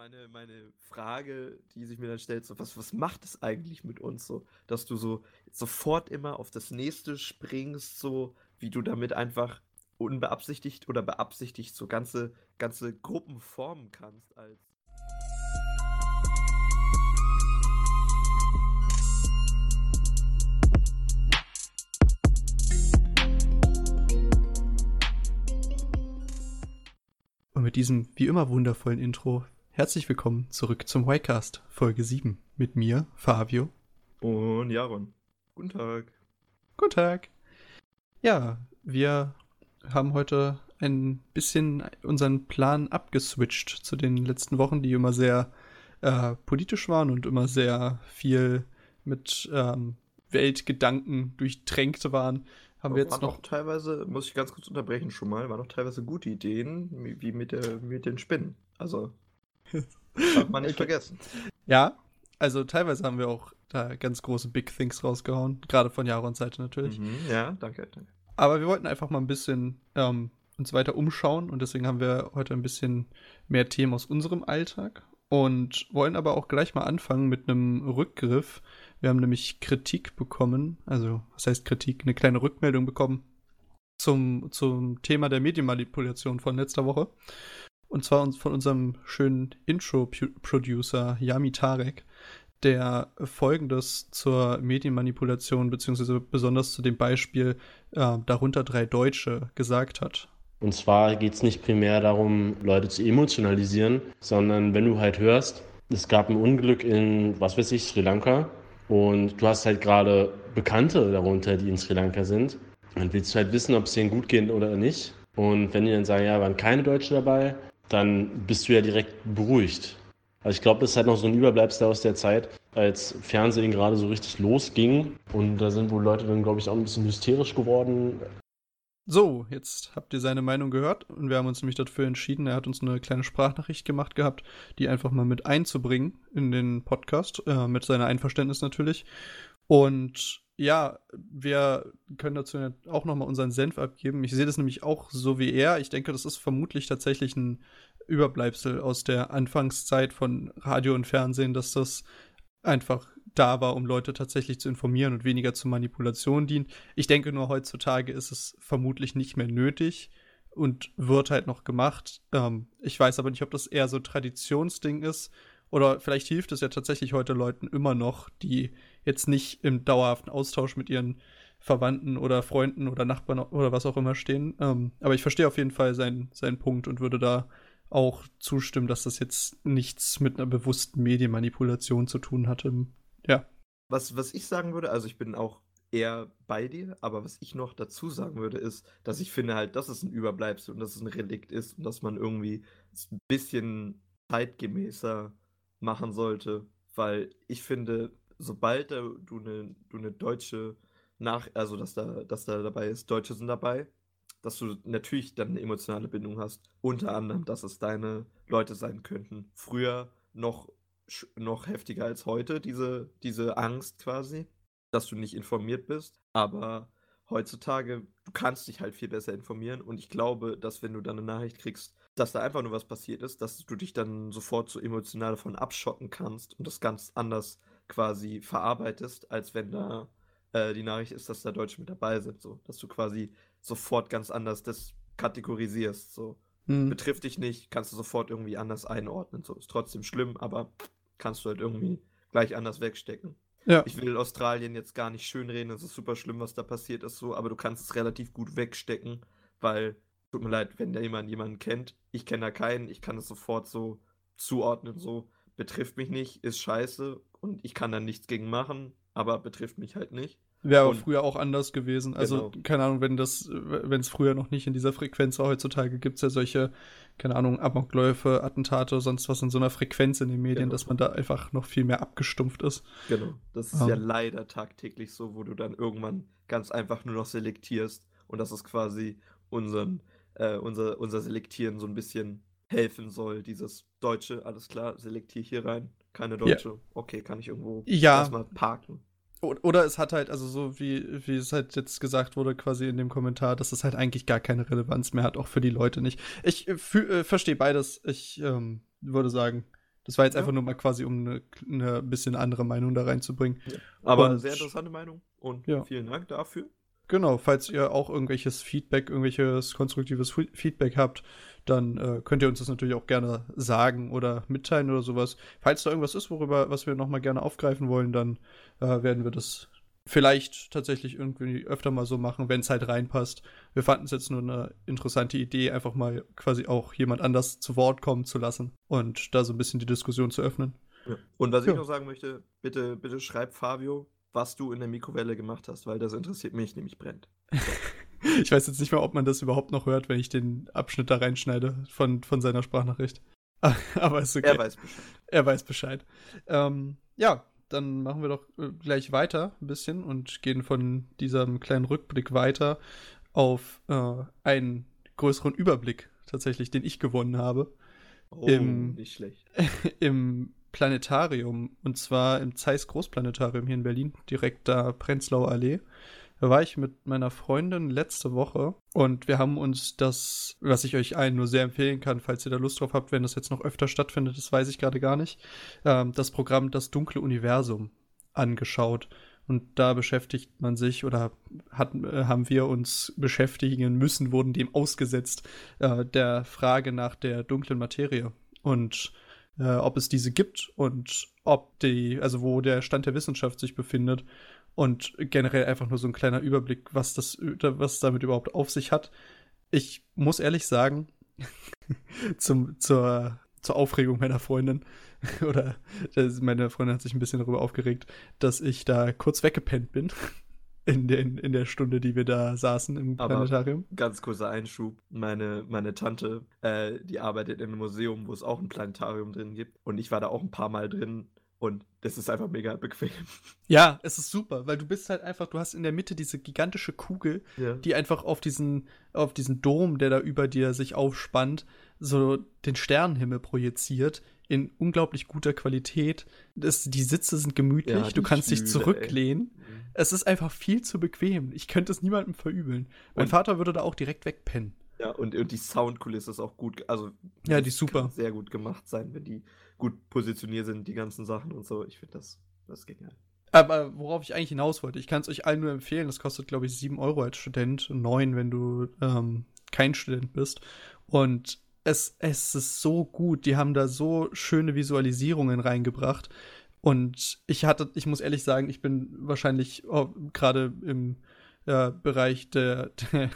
Meine, meine Frage, die sich mir dann stellt, so, was, was macht es eigentlich mit uns so, dass du so sofort immer auf das nächste springst, so wie du damit einfach unbeabsichtigt oder beabsichtigt so ganze, ganze Gruppen formen kannst als. Und mit diesem wie immer wundervollen Intro herzlich willkommen zurück zum Ycast Folge 7 mit mir, Fabio. Und Jaron. Guten Tag. Guten Tag. Ja, wir haben heute ein bisschen unseren Plan abgeswitcht zu den letzten Wochen, die immer sehr äh, politisch waren und immer sehr viel mit ähm, Weltgedanken durchtränkt waren haben wir jetzt noch, noch. teilweise, muss ich ganz kurz unterbrechen schon mal, waren noch teilweise gute Ideen, wie mit, der, mit den Spinnen. Also, darf man nicht vergessen. Ja, also teilweise haben wir auch da ganz große Big Things rausgehauen, gerade von Jarons Seite natürlich. Mhm, ja, danke, danke. Aber wir wollten einfach mal ein bisschen ähm, uns weiter umschauen und deswegen haben wir heute ein bisschen mehr Themen aus unserem Alltag und wollen aber auch gleich mal anfangen mit einem Rückgriff wir haben nämlich Kritik bekommen, also was heißt Kritik, eine kleine Rückmeldung bekommen zum, zum Thema der Medienmanipulation von letzter Woche. Und zwar von unserem schönen Intro-Producer Yami Tarek, der folgendes zur Medienmanipulation, beziehungsweise besonders zu dem Beispiel äh, darunter drei Deutsche gesagt hat. Und zwar geht es nicht primär darum, Leute zu emotionalisieren, sondern wenn du halt hörst, es gab ein Unglück in, was weiß ich, Sri Lanka und du hast halt gerade Bekannte darunter, die in Sri Lanka sind. Dann willst du halt wissen, ob es denen gut geht oder nicht. Und wenn die dann sagen, ja, waren keine Deutschen dabei, dann bist du ja direkt beruhigt. Also ich glaube, das ist halt noch so ein Überbleibsel aus der Zeit, als Fernsehen gerade so richtig losging. Und da sind wohl Leute dann, glaube ich, auch ein bisschen hysterisch geworden. So, jetzt habt ihr seine Meinung gehört und wir haben uns nämlich dafür entschieden. Er hat uns eine kleine Sprachnachricht gemacht gehabt, die einfach mal mit einzubringen in den Podcast, äh, mit seiner Einverständnis natürlich. Und ja, wir können dazu auch nochmal unseren Senf abgeben. Ich sehe das nämlich auch so wie er. Ich denke, das ist vermutlich tatsächlich ein Überbleibsel aus der Anfangszeit von Radio und Fernsehen, dass das einfach da war, um Leute tatsächlich zu informieren und weniger zur Manipulation dient. Ich denke nur, heutzutage ist es vermutlich nicht mehr nötig und wird halt noch gemacht. Ähm, ich weiß aber nicht, ob das eher so Traditionsding ist oder vielleicht hilft es ja tatsächlich heute Leuten immer noch, die jetzt nicht im dauerhaften Austausch mit ihren Verwandten oder Freunden oder Nachbarn oder was auch immer stehen. Ähm, aber ich verstehe auf jeden Fall seinen, seinen Punkt und würde da auch zustimmen, dass das jetzt nichts mit einer bewussten Medienmanipulation zu tun hatte. Ja. Was, was ich sagen würde, also ich bin auch eher bei dir, aber was ich noch dazu sagen würde, ist, dass ich finde halt, dass es ein Überbleibsel und dass es ein Relikt ist und dass man irgendwie ein bisschen zeitgemäßer machen sollte, weil ich finde, sobald du eine du eine deutsche nach also dass da dass da dabei ist, Deutsche sind dabei, dass du natürlich dann eine emotionale Bindung hast, unter anderem, dass es deine Leute sein könnten. Früher noch noch heftiger als heute, diese, diese Angst quasi, dass du nicht informiert bist. Aber heutzutage, du kannst dich halt viel besser informieren und ich glaube, dass wenn du dann eine Nachricht kriegst, dass da einfach nur was passiert ist, dass du dich dann sofort so emotional davon abschotten kannst und das ganz anders quasi verarbeitest, als wenn da äh, die Nachricht ist, dass da Deutsche mit dabei sind, so, dass du quasi sofort ganz anders das kategorisierst, so. Hm. Betrifft dich nicht, kannst du sofort irgendwie anders einordnen, so. Ist trotzdem schlimm, aber kannst du halt irgendwie gleich anders wegstecken. Ja. Ich will Australien jetzt gar nicht schönreden, es ist super schlimm, was da passiert ist, so, aber du kannst es relativ gut wegstecken, weil, tut mir leid, wenn da jemand jemanden kennt, ich kenne da keinen, ich kann es sofort so zuordnen, so, betrifft mich nicht, ist scheiße und ich kann da nichts gegen machen, aber betrifft mich halt nicht. Wäre aber früher auch anders gewesen. Also, genau. keine Ahnung, wenn das, wenn es früher noch nicht in dieser Frequenz war, heutzutage gibt es ja solche, keine Ahnung, Amokläufe, Attentate, sonst was in so einer Frequenz in den Medien, genau. dass man da einfach noch viel mehr abgestumpft ist. Genau. Das ist um. ja ähm. leider tagtäglich so, wo du dann irgendwann ganz einfach nur noch selektierst und das ist quasi unseren, äh, unser, unser Selektieren so ein bisschen helfen soll. Dieses Deutsche, alles klar, selektiere hier rein. Keine Deutsche. Ja. Okay, kann ich irgendwo ja. erstmal parken. Oder es hat halt, also so wie, wie es halt jetzt gesagt wurde, quasi in dem Kommentar, dass es halt eigentlich gar keine Relevanz mehr hat, auch für die Leute nicht. Ich äh, äh, verstehe beides. Ich ähm, würde sagen, Das war jetzt Ja. einfach nur mal quasi, um eine, eine bisschen andere Meinung da reinzubringen. Aber Und- sehr interessante Meinung und Ja. vielen Dank dafür. Genau, falls ihr auch irgendwelches Feedback, irgendwelches konstruktives Feedback habt, dann äh, könnt ihr uns das natürlich auch gerne sagen oder mitteilen oder sowas. Falls da irgendwas ist, worüber, was wir nochmal gerne aufgreifen wollen, dann äh, werden wir das vielleicht tatsächlich irgendwie öfter mal so machen, wenn es halt reinpasst. Wir fanden es jetzt nur eine interessante Idee, einfach mal quasi auch jemand anders zu Wort kommen zu lassen und da so ein bisschen die Diskussion zu öffnen. Ja. Und was Ja. ich noch sagen möchte, bitte, bitte schreib Fabio, was du in der Mikrowelle gemacht hast, weil das interessiert mich nämlich brennt. Ich weiß jetzt nicht mehr, ob man das überhaupt noch hört, wenn ich den Abschnitt da reinschneide von, von seiner Sprachnachricht. Aber ist okay. Er weiß Bescheid. Er weiß Bescheid. Ähm, ja, dann machen wir doch äh, gleich weiter ein bisschen und gehen von diesem kleinen Rückblick weiter auf äh, einen größeren Überblick tatsächlich, den ich gewonnen habe Oh, Im- nicht schlecht. im Planetarium und zwar im Zeiss Großplanetarium hier in Berlin, direkt da Prenzlauer Allee. Da war ich mit meiner Freundin letzte Woche und wir haben uns das, was ich euch allen nur sehr empfehlen kann, falls ihr da Lust drauf habt, wenn das jetzt noch öfter stattfindet, das weiß ich gerade gar nicht, ähm, das Programm Das dunkle Universum angeschaut. Und da beschäftigt man sich oder hat, äh, haben wir uns beschäftigen müssen, wurden dem ausgesetzt, äh, der Frage nach der dunklen Materie und äh, ob es diese gibt und ob die, also wo der Stand der Wissenschaft sich befindet und generell einfach nur so ein kleiner Überblick, was das, was damit überhaupt auf sich hat. Ich muss ehrlich sagen, zum, zur, zur Aufregung meiner Freundin, oder meine Freundin hat sich ein bisschen darüber aufgeregt, dass ich da kurz weggepennt bin. In, den, in der Stunde, die wir da saßen im Aber- Planetarium. Ganz kurzer Einschub. Meine, meine Tante, äh, die arbeitet in einem Museum, wo es auch ein Planetarium drin gibt. Und ich war da auch ein paar Mal drin. Und das ist einfach mega bequem. Ja, es ist super, weil du bist halt einfach, du hast in der Mitte diese gigantische Kugel, Ja. die einfach auf diesen, auf diesen Dom, der da über dir sich aufspannt, so den Sternenhimmel projiziert in unglaublich guter Qualität. Das, die Sitze sind gemütlich, Ja, du kannst dich Stühle, zurücklehnen. Mhm. Es ist einfach viel zu bequem. Ich könnte es niemandem verübeln. Mein Und- Vater würde da auch direkt wegpennen. Ja, und, und die Soundkulisse ist auch gut. Also, Ja, die ist super. Sehr gut gemacht sein, wenn die gut positioniert sind, die ganzen Sachen und so. Ich finde das, das genial. Aber worauf ich eigentlich hinaus wollte, ich kann es euch allen nur empfehlen. Das kostet, glaube ich, 7 Euro als Student, 9, wenn du ähm, kein Student bist. Und es, es ist so gut. Die haben da so schöne Visualisierungen reingebracht. Und ich hatte, ich muss ehrlich sagen, ich bin wahrscheinlich oh, gerade im äh, Bereich der, der,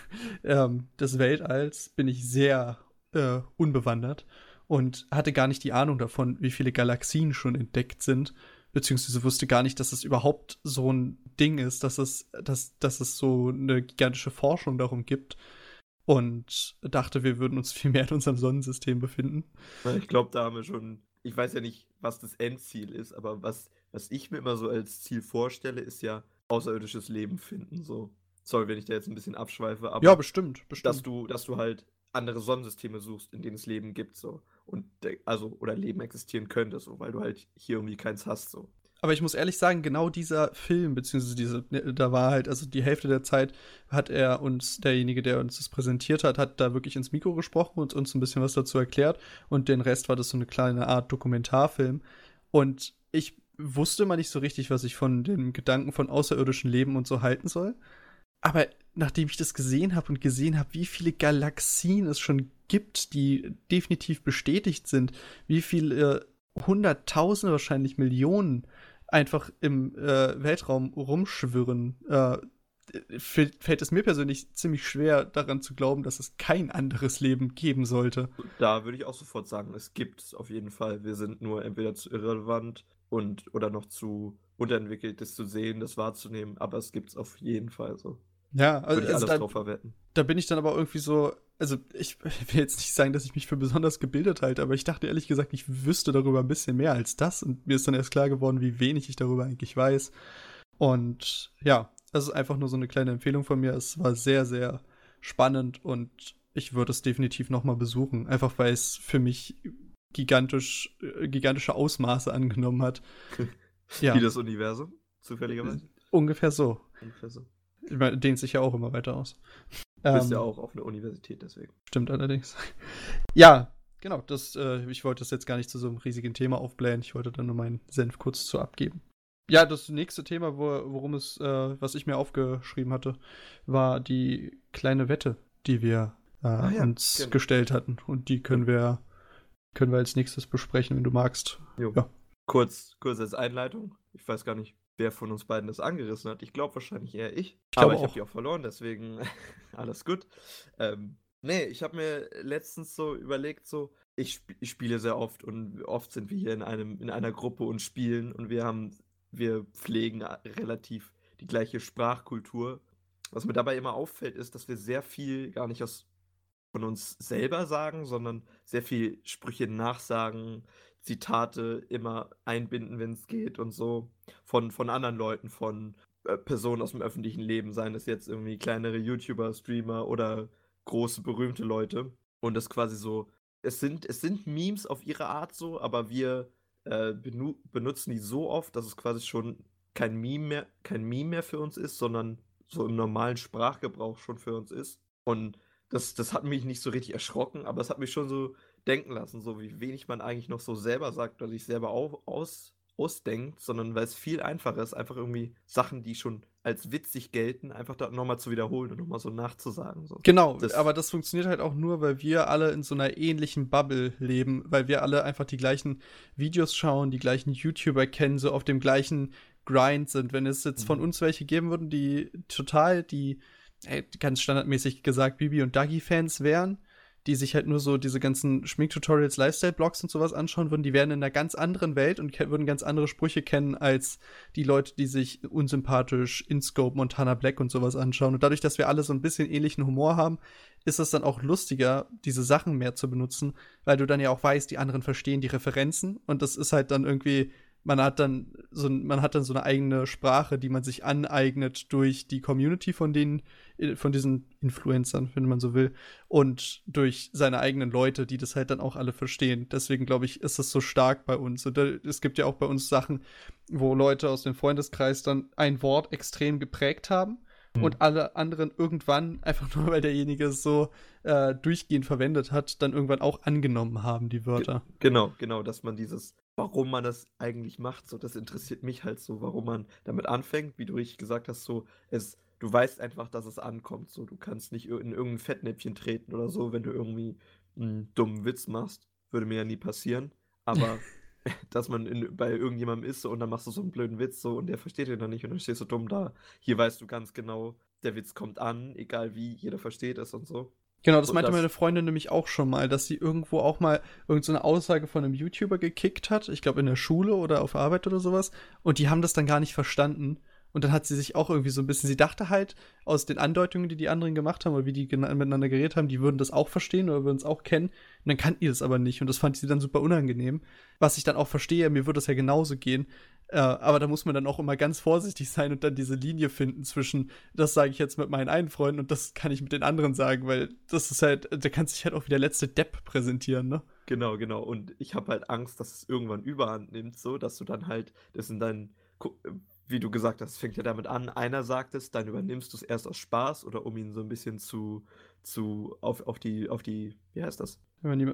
ähm, des Weltalls bin ich sehr äh, unbewandert und hatte gar nicht die Ahnung davon, wie viele Galaxien schon entdeckt sind beziehungsweise wusste gar nicht, dass es überhaupt so ein Ding ist, dass es, dass, dass es so eine gigantische Forschung darum gibt. Und dachte, wir würden uns viel mehr in unserem Sonnensystem befinden. Ich glaube, da haben wir schon. Ich weiß ja nicht, was das Endziel ist, aber was, was ich mir immer so als Ziel vorstelle, ist ja außerirdisches Leben finden. So. Sorry, wenn ich da jetzt ein bisschen abschweife, aber ja, bestimmt, bestimmt. dass du, dass du halt andere Sonnensysteme suchst, in denen es Leben gibt, so. Und also, oder Leben existieren könnte, so, weil du halt hier irgendwie keins hast, so. Aber ich muss ehrlich sagen, genau dieser Film, beziehungsweise diese, ne, da war halt, also die Hälfte der Zeit hat er uns, derjenige, der uns das präsentiert hat, hat da wirklich ins Mikro gesprochen und uns ein bisschen was dazu erklärt. Und den Rest war das so eine kleine Art Dokumentarfilm. Und ich wusste mal nicht so richtig, was ich von dem Gedanken von außerirdischen Leben und so halten soll. Aber nachdem ich das gesehen habe und gesehen habe, wie viele Galaxien es schon gibt, die definitiv bestätigt sind, wie viele Hunderttausende, wahrscheinlich Millionen einfach im äh, Weltraum rumschwirren, äh, fällt es mir persönlich ziemlich schwer, daran zu glauben, dass es kein anderes Leben geben sollte. Da würde ich auch sofort sagen, es gibt es auf jeden Fall. Wir sind nur entweder zu irrelevant und oder noch zu unterentwickelt, das zu sehen, das wahrzunehmen, aber es gibt es auf jeden Fall so. Ja, also, Würde ich also alles da, drauf verwetten. da bin ich dann aber irgendwie so, also ich will jetzt nicht sagen, dass ich mich für besonders gebildet halte, aber ich dachte ehrlich gesagt, ich wüsste darüber ein bisschen mehr als das und mir ist dann erst klar geworden, wie wenig ich darüber eigentlich weiß. Und ja, das ist einfach nur so eine kleine Empfehlung von mir. Es war sehr, sehr spannend und ich würde es definitiv nochmal besuchen, einfach weil es für mich gigantisch, äh, gigantische Ausmaße angenommen hat. Ja, Wie das Universum, zufälligerweise. ungefähr so. Ungefähr so. Ich meine, dehnt sich ja auch immer weiter aus. Du bist Ähm, ja auch auf einer Universität, deswegen. Stimmt allerdings. Ja, genau, das, äh, ich wollte das jetzt gar nicht zu so einem riesigen Thema aufblähen. Ich wollte dann nur meinen Senf kurz zu abgeben. Ja, das nächste Thema, wo, worum es, äh, was ich mir aufgeschrieben hatte, war die kleine Wette, die wir äh, ah, ja, uns genau. gestellt hatten. Und die können wir, können wir als nächstes besprechen, wenn du magst. Jo. Ja. Kurz, kurz als Einleitung. Ich weiß gar nicht, wer von uns beiden das angerissen hat. Ich glaube wahrscheinlich eher ich. ich aber ich habe die auch verloren, deswegen alles gut. Ähm, nee, ich habe mir letztens so überlegt, so, ich, sp ich, spiele sehr oft und oft sind wir hier in, einem, in einer Gruppe und spielen und wir haben, wir pflegen relativ die gleiche Sprachkultur. Was mir dabei immer auffällt, ist, dass wir sehr viel gar nicht aus von uns selber sagen, sondern sehr viel Sprüche nachsagen, Zitate immer einbinden, wenn es geht und so. Von, von anderen Leuten, von äh, Personen aus dem öffentlichen Leben, seien es jetzt irgendwie kleinere YouTuber, Streamer oder große, berühmte Leute. Und das quasi so, es sind, es sind Memes auf ihre Art so, aber wir äh, benu benutzen die so oft, dass es quasi schon kein Meme mehr, kein Meme mehr für uns ist, sondern so im normalen Sprachgebrauch schon für uns ist. Und das, das hat mich nicht so richtig erschrocken, aber es hat mich schon so denken lassen, so wie wenig man eigentlich noch so selber sagt oder sich selber auch aus, ausdenkt, sondern weil es viel einfacher ist, einfach irgendwie Sachen, die schon als witzig gelten, einfach da nochmal zu wiederholen und nochmal so nachzusagen. So. Genau, das, aber das funktioniert halt auch nur, weil wir alle in so einer ähnlichen Bubble leben, weil wir alle einfach die gleichen Videos schauen, die gleichen YouTuber kennen, so auf dem gleichen Grind sind. Wenn es jetzt von mhm. uns welche geben würden, die total die, ganz standardmäßig gesagt, Bibi und Dagi-Fans wären, die sich halt nur so diese ganzen Schminktutorials, Lifestyle-Blogs und sowas anschauen würden, die wären in einer ganz anderen Welt und würden ganz andere Sprüche kennen als die Leute, die sich unsympathisch InScope, Montana Black und sowas anschauen. Und dadurch, dass wir alle so ein bisschen ähnlichen Humor haben, ist es dann auch lustiger, diese Sachen mehr zu benutzen, weil du dann ja auch weißt, die anderen verstehen die Referenzen und das ist halt dann irgendwie man hat dann so man hat dann so eine eigene Sprache, die man sich aneignet durch die Community von denen äh, von diesen Influencern, wenn man so will, und durch seine eigenen Leute, die das halt dann auch alle verstehen. Deswegen glaube ich, ist das so stark bei uns. Und es gibt ja auch bei uns Sachen, wo Leute aus dem Freundeskreis dann ein Wort extrem geprägt haben mhm. und alle anderen irgendwann, einfach nur weil derjenige es so äh, durchgehend verwendet hat, dann irgendwann auch angenommen haben, die Wörter. Ge genau, genau, dass man dieses warum man das eigentlich macht. So, das interessiert mich halt so, warum man damit anfängt, wie du richtig gesagt hast, so, es, du weißt einfach, dass es ankommt. So, du kannst nicht in irgendein Fettnäpfchen treten oder so, wenn du irgendwie einen dummen Witz machst. Würde mir ja nie passieren. Aber dass man in, bei irgendjemandem ist so, und dann machst du so einen blöden Witz so und der versteht den dann nicht und dann stehst du dumm da. Hier weißt du ganz genau, der Witz kommt an, egal wie, jeder versteht es und so. Genau, das meinte das meine Freundin nämlich auch schon mal, dass sie irgendwo auch mal irgendeine so Aussage von einem YouTuber gekickt hat, ich glaube in der Schule oder auf Arbeit oder sowas, und die haben das dann gar nicht verstanden. Und dann hat sie sich auch irgendwie so ein bisschen, sie dachte halt aus den Andeutungen, die die anderen gemacht haben oder wie die miteinander geredet haben, die würden das auch verstehen oder würden es auch kennen. Und dann kannten die das aber nicht und das fand sie dann super unangenehm. Was ich dann auch verstehe, mir würde das ja genauso gehen. Äh, aber da muss man dann auch immer ganz vorsichtig sein und dann diese Linie finden zwischen, das sage ich jetzt mit meinen einen Freunden und das kann ich mit den anderen sagen, weil das ist halt, da kann sich halt auch wie der letzte Depp präsentieren, ne? Genau, genau. Und ich habe halt Angst, dass es irgendwann überhand nimmt, so, dass du dann halt das in deinen wie du gesagt hast, fängt ja damit an, einer sagt es, dann übernimmst du es erst aus Spaß oder um ihn so ein bisschen zu, zu auf, auf die, auf die, wie heißt das? Wenn man die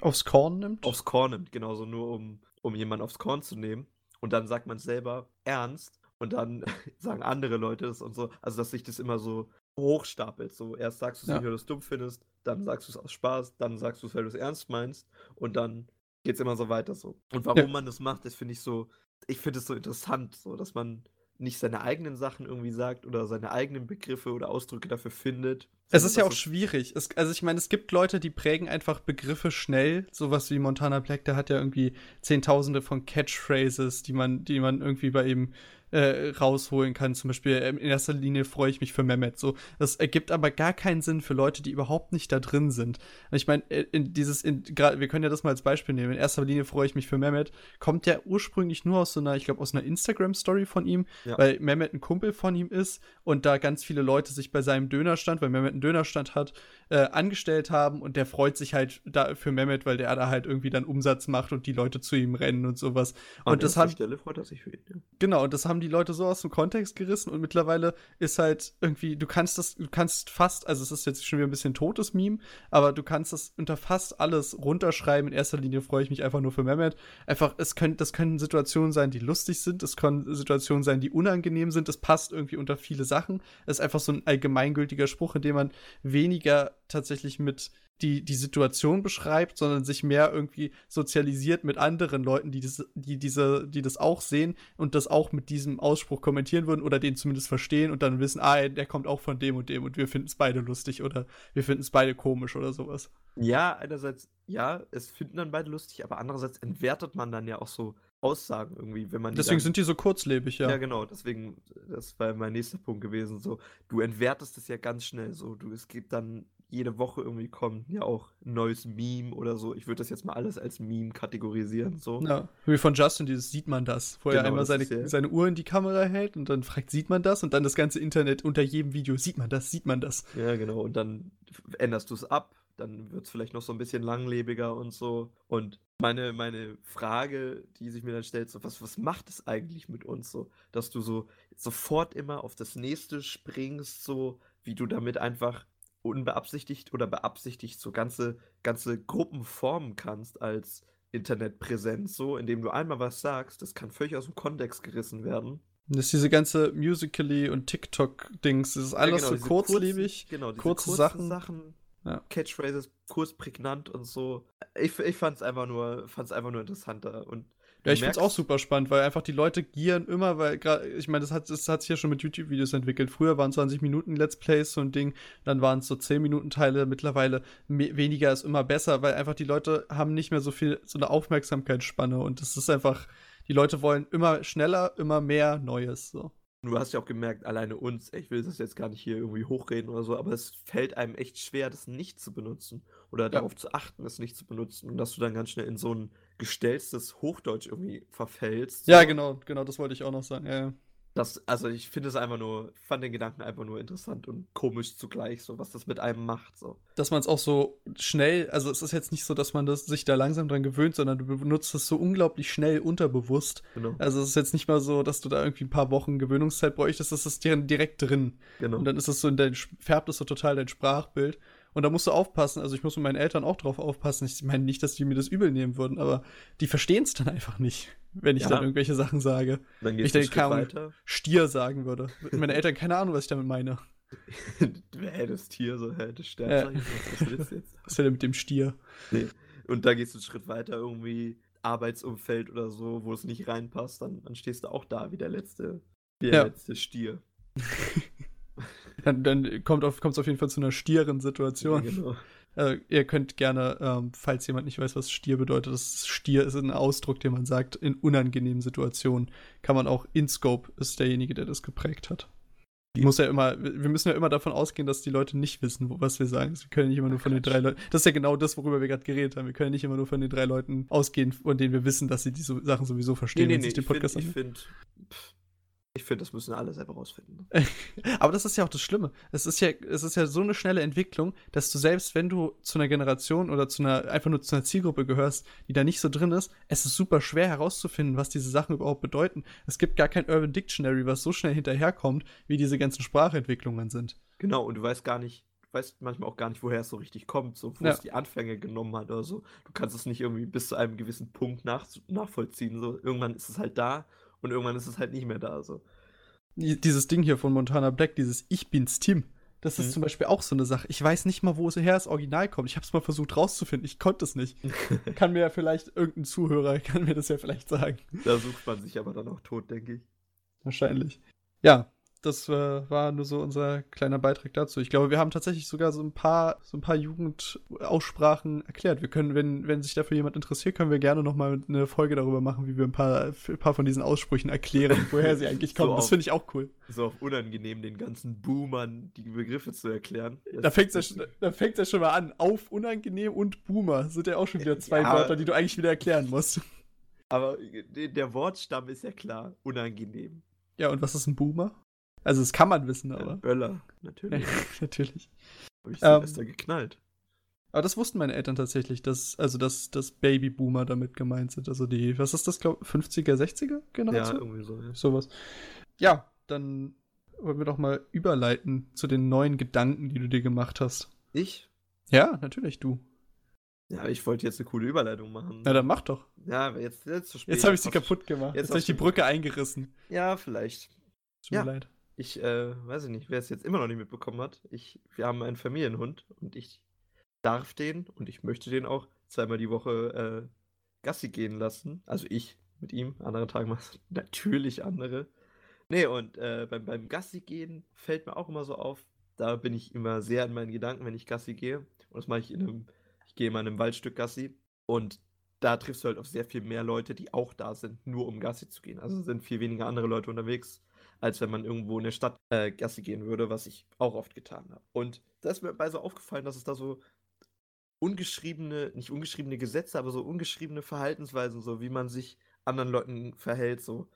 aufs Korn nimmt? Aufs Korn nimmt, genauso nur um, um jemanden aufs Korn zu nehmen. Und dann sagt man es selber ernst und dann sagen andere Leute das und so. Also, dass sich das immer so hochstapelt. So, erst sagst du es ja. nicht, weil du es dumm findest, dann sagst du es aus Spaß, dann sagst du es, weil du es ernst meinst und dann geht es immer so weiter so. Und warum ja. man das macht, das finde ich so, ich finde es so interessant, so dass man nicht seine eigenen Sachen irgendwie sagt oder seine eigenen Begriffe oder Ausdrücke dafür findet. Es ist ja auch schwierig. Es, also ich meine, es gibt Leute, die prägen einfach Begriffe schnell. Sowas wie Montana Black, der hat ja irgendwie Zehntausende von Catchphrases, die man, die man irgendwie bei ihm äh, rausholen kann. Zum Beispiel in erster Linie freue ich mich für Mehmet. So, das ergibt aber gar keinen Sinn für Leute, die überhaupt nicht da drin sind. Ich meine, äh, in dieses, in, wir können ja das mal als Beispiel nehmen. In erster Linie freue ich mich für Mehmet. Kommt ja ursprünglich nur aus so einer, ich glaube, aus einer Instagram-Story von ihm, ja. weil Mehmet ein Kumpel von ihm ist und da ganz viele Leute sich bei seinem Dönerstand, weil Mehmet einen Dönerstand hat, äh, angestellt haben und der freut sich halt da für Mehmet, weil der da halt irgendwie dann Umsatz macht und die Leute zu ihm rennen und sowas. An und das haben Stelle freut er sich für ihn. Ja. Genau, und das haben die Leute so aus dem Kontext gerissen und mittlerweile ist halt irgendwie, du kannst das, du kannst fast, also es ist jetzt schon wieder ein bisschen totes Meme, aber du kannst das unter fast alles runterschreiben. In erster Linie freue ich mich einfach nur für Mehmet. Einfach, es können, das können Situationen sein, die lustig sind, es können Situationen sein, die unangenehm sind, das passt irgendwie unter viele Sachen. Es ist einfach so ein allgemeingültiger Spruch, in dem man weniger tatsächlich mit die, die Situation beschreibt, sondern sich mehr irgendwie sozialisiert mit anderen Leuten, die, das, die, diese, die das auch sehen und das auch mit diesem Ausspruch kommentieren würden oder den zumindest verstehen und dann wissen, ah, der kommt auch von dem und dem und wir finden es beide lustig oder wir finden es beide komisch oder sowas. Ja, einerseits, ja, es finden dann beide lustig, aber andererseits entwertet man dann ja auch so Aussagen irgendwie, wenn man die Deswegen dann, sind die so kurzlebig, ja. Ja, genau, deswegen, das war mein nächster Punkt gewesen. So, du entwertest es ja ganz schnell so. Du, es gibt dann jede Woche irgendwie kommt ja auch ein neues Meme oder so. Ich würde das jetzt mal alles als Meme kategorisieren. So. Ja, wie von Justin, dieses sieht man das. Wo er Genau, einmal das seine, ja- seine Uhr in die Kamera hält und dann fragt, sieht man das? Und dann das ganze Internet unter jedem Video, sieht man das, sieht man das. Ja, genau. Und dann änderst du es ab, dann wird es vielleicht noch so ein bisschen langlebiger und so. Und meine, meine Frage, die sich mir dann stellt, so, was, was macht es eigentlich mit uns so, dass du so sofort immer auf das nächste springst, so wie du damit einfach unbeabsichtigt oder beabsichtigt so ganze, ganze Gruppen formen kannst als Internetpräsenz, so, indem du einmal was sagst, das kann völlig aus dem Kontext gerissen werden. Das ist diese ganze Musical.ly und TikTok-Dings, das ist alles Ja, so diese kurzlebig. kurzen, genau, diese kurze Sachen. Sachen Ja. Catchphrases, kurz prägnant und so. Ich, ich fand es einfach nur, fand's einfach nur interessanter. Und Ja, ich find's merkst- auch super spannend, weil einfach die Leute gieren immer, weil gerade, ich meine, das hat, das hat sich ja schon mit YouTube-Videos entwickelt. Früher waren 20 Minuten Let's Plays so ein Ding, dann waren es so 10 Minuten Teile, mittlerweile weniger ist immer besser, weil einfach die Leute haben nicht mehr so viel, so eine Aufmerksamkeitsspanne und das ist einfach, die Leute wollen immer schneller, immer mehr Neues, so. Du hast ja auch gemerkt, alleine uns, ich will das jetzt gar nicht hier irgendwie hochreden oder so, aber es fällt einem echt schwer, das nicht zu benutzen. Oder darauf zu achten, es nicht zu benutzen. Und dass du dann ganz schnell in so ein gestellstes Hochdeutsch irgendwie verfällst. Ja, genau, genau, das wollte ich auch noch sagen, ja, ja. Das, also ich finde es einfach nur, fand den Gedanken einfach nur interessant und komisch zugleich, so was das mit einem macht. So. dass man es auch so schnell, also es ist jetzt nicht so, dass man das, sich da langsam dran gewöhnt, sondern du benutzt es so unglaublich schnell unterbewusst. Genau. Also es ist jetzt nicht mal so, dass du da irgendwie ein paar Wochen Gewöhnungszeit bräuchtest, das ist dir direkt drin. genau. Und dann ist es so in dein, färbt es so total dein Sprachbild. Und da musst du aufpassen, also ich muss mit meinen Eltern auch drauf aufpassen. Ich meine nicht, dass die mir das übel nehmen würden, aber die verstehen es dann einfach nicht, wenn ich Ja. dann irgendwelche Sachen sage. dann ich denke, Schritt keine Ahnung. weiter. Stier sagen würde. Meine Eltern keine Ahnung, was ich damit meine. hä, das Tier, so, hä, das Ja. Sternzeichen, was, was willst du jetzt? Was ist denn mit dem Stier? Nee. Und da gehst du einen Schritt weiter, irgendwie Arbeitsumfeld oder so, wo es nicht reinpasst, dann, dann stehst du auch da wie der letzte, wie der Ja. letzte Stier. Dann, dann kommt es auf, auf jeden Fall zu einer Stieren-Situation. Ja, genau. Äh, ihr könnt gerne, ähm, falls jemand nicht weiß, was Stier bedeutet, das Stier ist ein Ausdruck, den man sagt, in unangenehmen Situationen. Kann man auch, InScope ist derjenige, der das geprägt hat. Muss ja immer, wir müssen ja immer davon ausgehen, dass die Leute nicht wissen, was wir sagen. Wir können nicht immer nur von den drei Leuten. Das ist ja genau das, worüber wir gerade geredet haben. Wir können nicht immer nur von den drei Leuten ausgehen, von denen wir wissen, dass sie diese Sachen sowieso verstehen, wenn sie sich den ich finde, Podcast ich finde, das müssen alle selber rausfinden. Aber das ist ja auch das Schlimme. Es ist ja, es ist ja so eine schnelle Entwicklung, dass du selbst, wenn du zu einer Generation oder zu einer, einfach nur zu einer Zielgruppe gehörst, die da nicht so drin ist, es ist super schwer herauszufinden, was diese Sachen überhaupt bedeuten. Es gibt gar kein Urban Dictionary, was so schnell hinterherkommt, wie diese ganzen Sprachentwicklungen sind. Genau, und du weißt gar nicht, du weißt manchmal auch gar nicht, woher es so richtig kommt, so wo Ja. es die Anfänge genommen hat oder so. Du kannst es nicht irgendwie bis zu einem gewissen Punkt nach, nachvollziehen. So. Irgendwann ist es halt da und irgendwann ist es halt nicht mehr da. So. Dieses Ding hier von Montana Black, dieses Ich bin's Tim. Das ist Mhm. zum Beispiel auch so eine Sache. Ich weiß nicht mal, woher das Original kommt. Ich habe es mal versucht rauszufinden. Ich konnte es nicht. kann mir ja vielleicht irgendein Zuhörer, kann mir das ja vielleicht sagen. Da sucht man sich aber dann auch tot, denke ich. Wahrscheinlich. Ja, das äh, war nur so unser kleiner Beitrag dazu. Ich glaube, wir haben tatsächlich sogar so ein paar, so ein paar Jugendaussprachen erklärt. Wir können, wenn, wenn sich dafür jemand interessiert, können wir gerne noch mal eine Folge darüber machen, wie wir ein paar, ein paar von diesen Aussprüchen erklären, woher sie eigentlich So kommen. das auf- finde ich auch cool. So auf unangenehm, den ganzen Boomern die Begriffe zu erklären. Da Das- fängt es ja, das- da fängt's ja schon mal an. Auf, unangenehm und Boomer sind ja auch schon wieder zwei Ja. Wörter, die du eigentlich wieder erklären musst. Aber der der Wortstamm ist ja klar, unangenehm. Ja, und was ist ein Boomer? Also, das kann man wissen, Ein aber. Böller, natürlich. natürlich. Habe ich Ähm, Silvester geknallt. Aber das wussten meine Eltern tatsächlich, dass, also dass, dass Babyboomer damit gemeint sind. Also die, was ist das, glaube 50er, 60er Ja, Generation? irgendwie so. Ja. Sowas. Ja, dann wollen wir doch mal überleiten zu den neuen Gedanken, die du dir gemacht hast. Ich? Ja, natürlich, du. Ja, ich wollte jetzt eine coole Überleitung machen. Na, dann mach doch. Ja, aber jetzt, jetzt zu spät. Jetzt habe ich sie kaputt gemacht. jetzt Jetzt, habe ich die Brücke eingerissen. Ja, vielleicht. Tut Ja. mir leid. Ich äh, weiß ich nicht, wer es jetzt immer noch nicht mitbekommen hat. Ich, wir haben einen Familienhund und ich darf den und ich möchte den auch zweimal die Woche äh, Gassi gehen lassen. Also ich mit ihm. Andere Tage machen es natürlich andere. Nee, und äh, beim, beim Gassi gehen fällt mir auch immer so auf. Da bin ich immer sehr in meinen Gedanken, wenn ich Gassi gehe. Und das mache ich in einem, ich gehe in einem Waldstück Gassi. Und da triffst du halt auf sehr viel mehr Leute, die auch da sind, nur um Gassi zu gehen. Also sind viel weniger andere Leute unterwegs als wenn man irgendwo in der Stadt äh, Gasse gehen würde, was ich auch oft getan habe. Und da ist mir bei so aufgefallen, dass es da so ungeschriebene, nicht ungeschriebene Gesetze, aber so ungeschriebene Verhaltensweisen, so wie man sich anderen Leuten verhält, so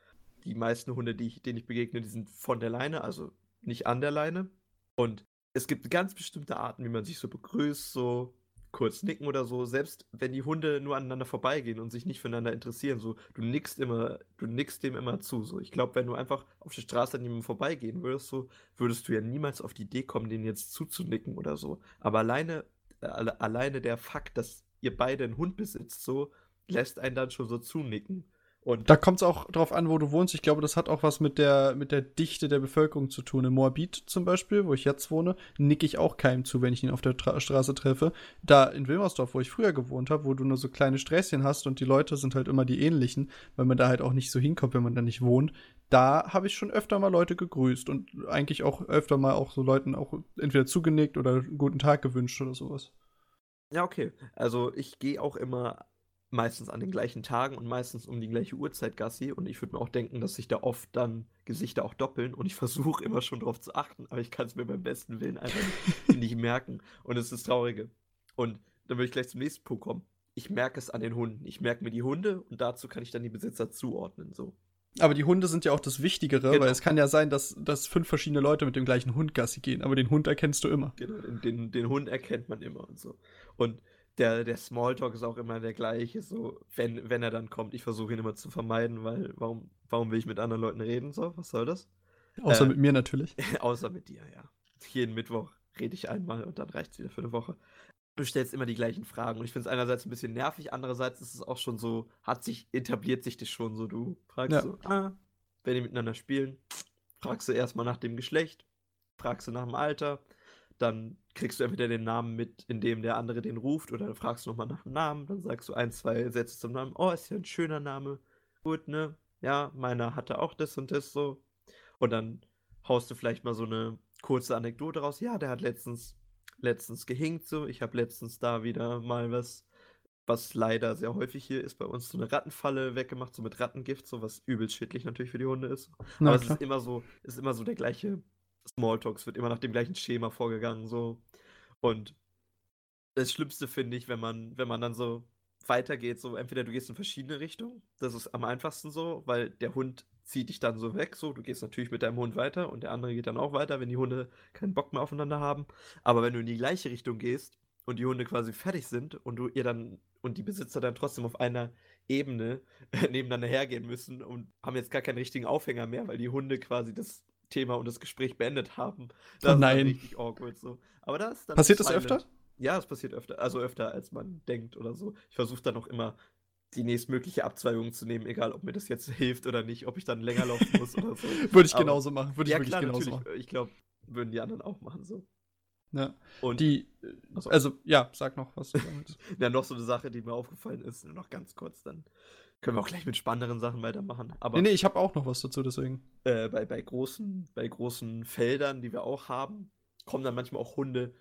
die meisten Hunde, die ich, denen ich begegne, die sind von der Leine, also nicht an der Leine. Und es gibt ganz bestimmte Arten, wie man sich so begrüßt, so kurz nicken oder so, selbst wenn die Hunde nur aneinander vorbeigehen und sich nicht füreinander interessieren, so du nickst immer, du nickst dem immer zu, so ich glaube, wenn du einfach auf der Straße an jemandem vorbeigehen würdest, so würdest du ja niemals auf die Idee kommen, den jetzt zuzunicken oder so. Aber alleine, äh, alle, alleine der Fakt, dass ihr beide einen Hund besitzt, so lässt einen dann schon so zunicken. Und Da kommt es auch drauf an, wo du wohnst. Ich glaube, das hat auch was mit der, mit der Dichte der Bevölkerung zu tun. In Moabit zum Beispiel, wo ich jetzt wohne, nicke ich auch keinem zu, wenn ich ihn auf der Tra Straße treffe. Da in Wilmersdorf, wo ich früher gewohnt habe, wo du nur so kleine Sträßchen hast und die Leute sind halt immer die ähnlichen, weil man da halt auch nicht so hinkommt, wenn man da nicht wohnt. Da habe ich schon öfter mal Leute gegrüßt und eigentlich auch öfter mal auch so Leuten auch entweder zugenickt oder einen guten Tag gewünscht oder sowas. Ja, okay. Also ich gehe auch immer meistens an den gleichen Tagen und meistens um die gleiche Uhrzeit Gassi und ich würde mir auch denken, dass sich da oft dann Gesichter auch doppeln und ich versuche immer schon drauf zu achten, aber ich kann es mir beim besten Willen einfach nicht, nicht merken und es ist das Traurige. Und dann würde ich gleich zum nächsten Punkt kommen. Ich merke es an den Hunden. Ich merke mir die Hunde und dazu kann ich dann die Besitzer zuordnen. So. Aber die Hunde sind ja auch das Wichtigere, Genau. weil es kann ja sein, dass, dass fünf verschiedene Leute mit dem gleichen Hund Gassi gehen, aber den Hund erkennst du immer. Genau, den, den, den Hund erkennt man immer und so. Und der, der Smalltalk ist auch immer der gleiche, so, wenn, wenn er dann kommt. Ich versuche ihn immer zu vermeiden, weil warum, warum will ich mit anderen Leuten reden? So, was soll das? Außer Äh, mit mir natürlich. Außer mit dir, ja. Jeden Mittwoch rede ich einmal und dann reicht es wieder für eine Woche. Du stellst immer die gleichen Fragen und ich finde es einerseits ein bisschen nervig, andererseits ist es auch schon so, hat sich, etabliert sich das schon so, du fragst Ja. so, ah, wenn die miteinander spielen, fragst du erstmal nach dem Geschlecht, fragst du nach dem Alter, dann kriegst du entweder den Namen mit, in dem der andere den ruft, oder dann fragst du nochmal nach dem Namen, dann sagst du ein, zwei Sätze zum Namen, oh, ist ja ein schöner Name, gut, ne, ja, meiner hatte auch das und das so, und dann haust du vielleicht mal so eine kurze Anekdote raus, ja, der hat letztens, letztens gehinkt so, ich habe letztens da wieder mal was, was leider sehr häufig hier ist, bei uns so eine Rattenfalle weggemacht, so mit Rattengift, so was übelst schädlich natürlich für die Hunde ist. Na, Aber es klar. ist immer so, es ist immer so der gleiche Smalltalk, es wird immer nach dem gleichen Schema vorgegangen, so. Und das Schlimmste finde ich, wenn man, wenn man dann so weitergeht, so entweder du gehst in verschiedene Richtungen, das ist am einfachsten so, weil der Hund zieht dich dann so weg, so, du gehst natürlich mit deinem Hund weiter und der andere geht dann auch weiter, wenn die Hunde keinen Bock mehr aufeinander haben. Aber wenn du in die gleiche Richtung gehst und die Hunde quasi fertig sind und du ihr dann und die Besitzer dann trotzdem auf einer Ebene nebeneinander hergehen müssen und haben jetzt gar keinen richtigen Aufhänger mehr, weil die Hunde quasi das Thema und das Gespräch beendet haben. Das ist dann nein. richtig awkward so. Aber das ist Passiert das öfter? Ja, es passiert öfter. Also öfter, als man denkt oder so. Ich versuche dann auch immer die nächstmögliche Abzweigung zu nehmen, egal ob mir das jetzt hilft oder nicht, ob ich dann länger laufen muss oder so. Würde ich Aber- genauso machen. Würde ich ja, wirklich klar, genauso natürlich. machen. Ich glaube, würden die anderen auch machen so. Ja. Und Die, Achso. also, ja, sag noch was. ja, noch so eine Sache, die mir aufgefallen ist, nur noch ganz kurz, dann können wir auch gleich mit spannenderen Sachen weitermachen. Aber nee, nee, ich habe auch noch was dazu, deswegen. äh, bei, bei, großen, bei großen Feldern, die wir auch haben, kommen dann manchmal auch Hunde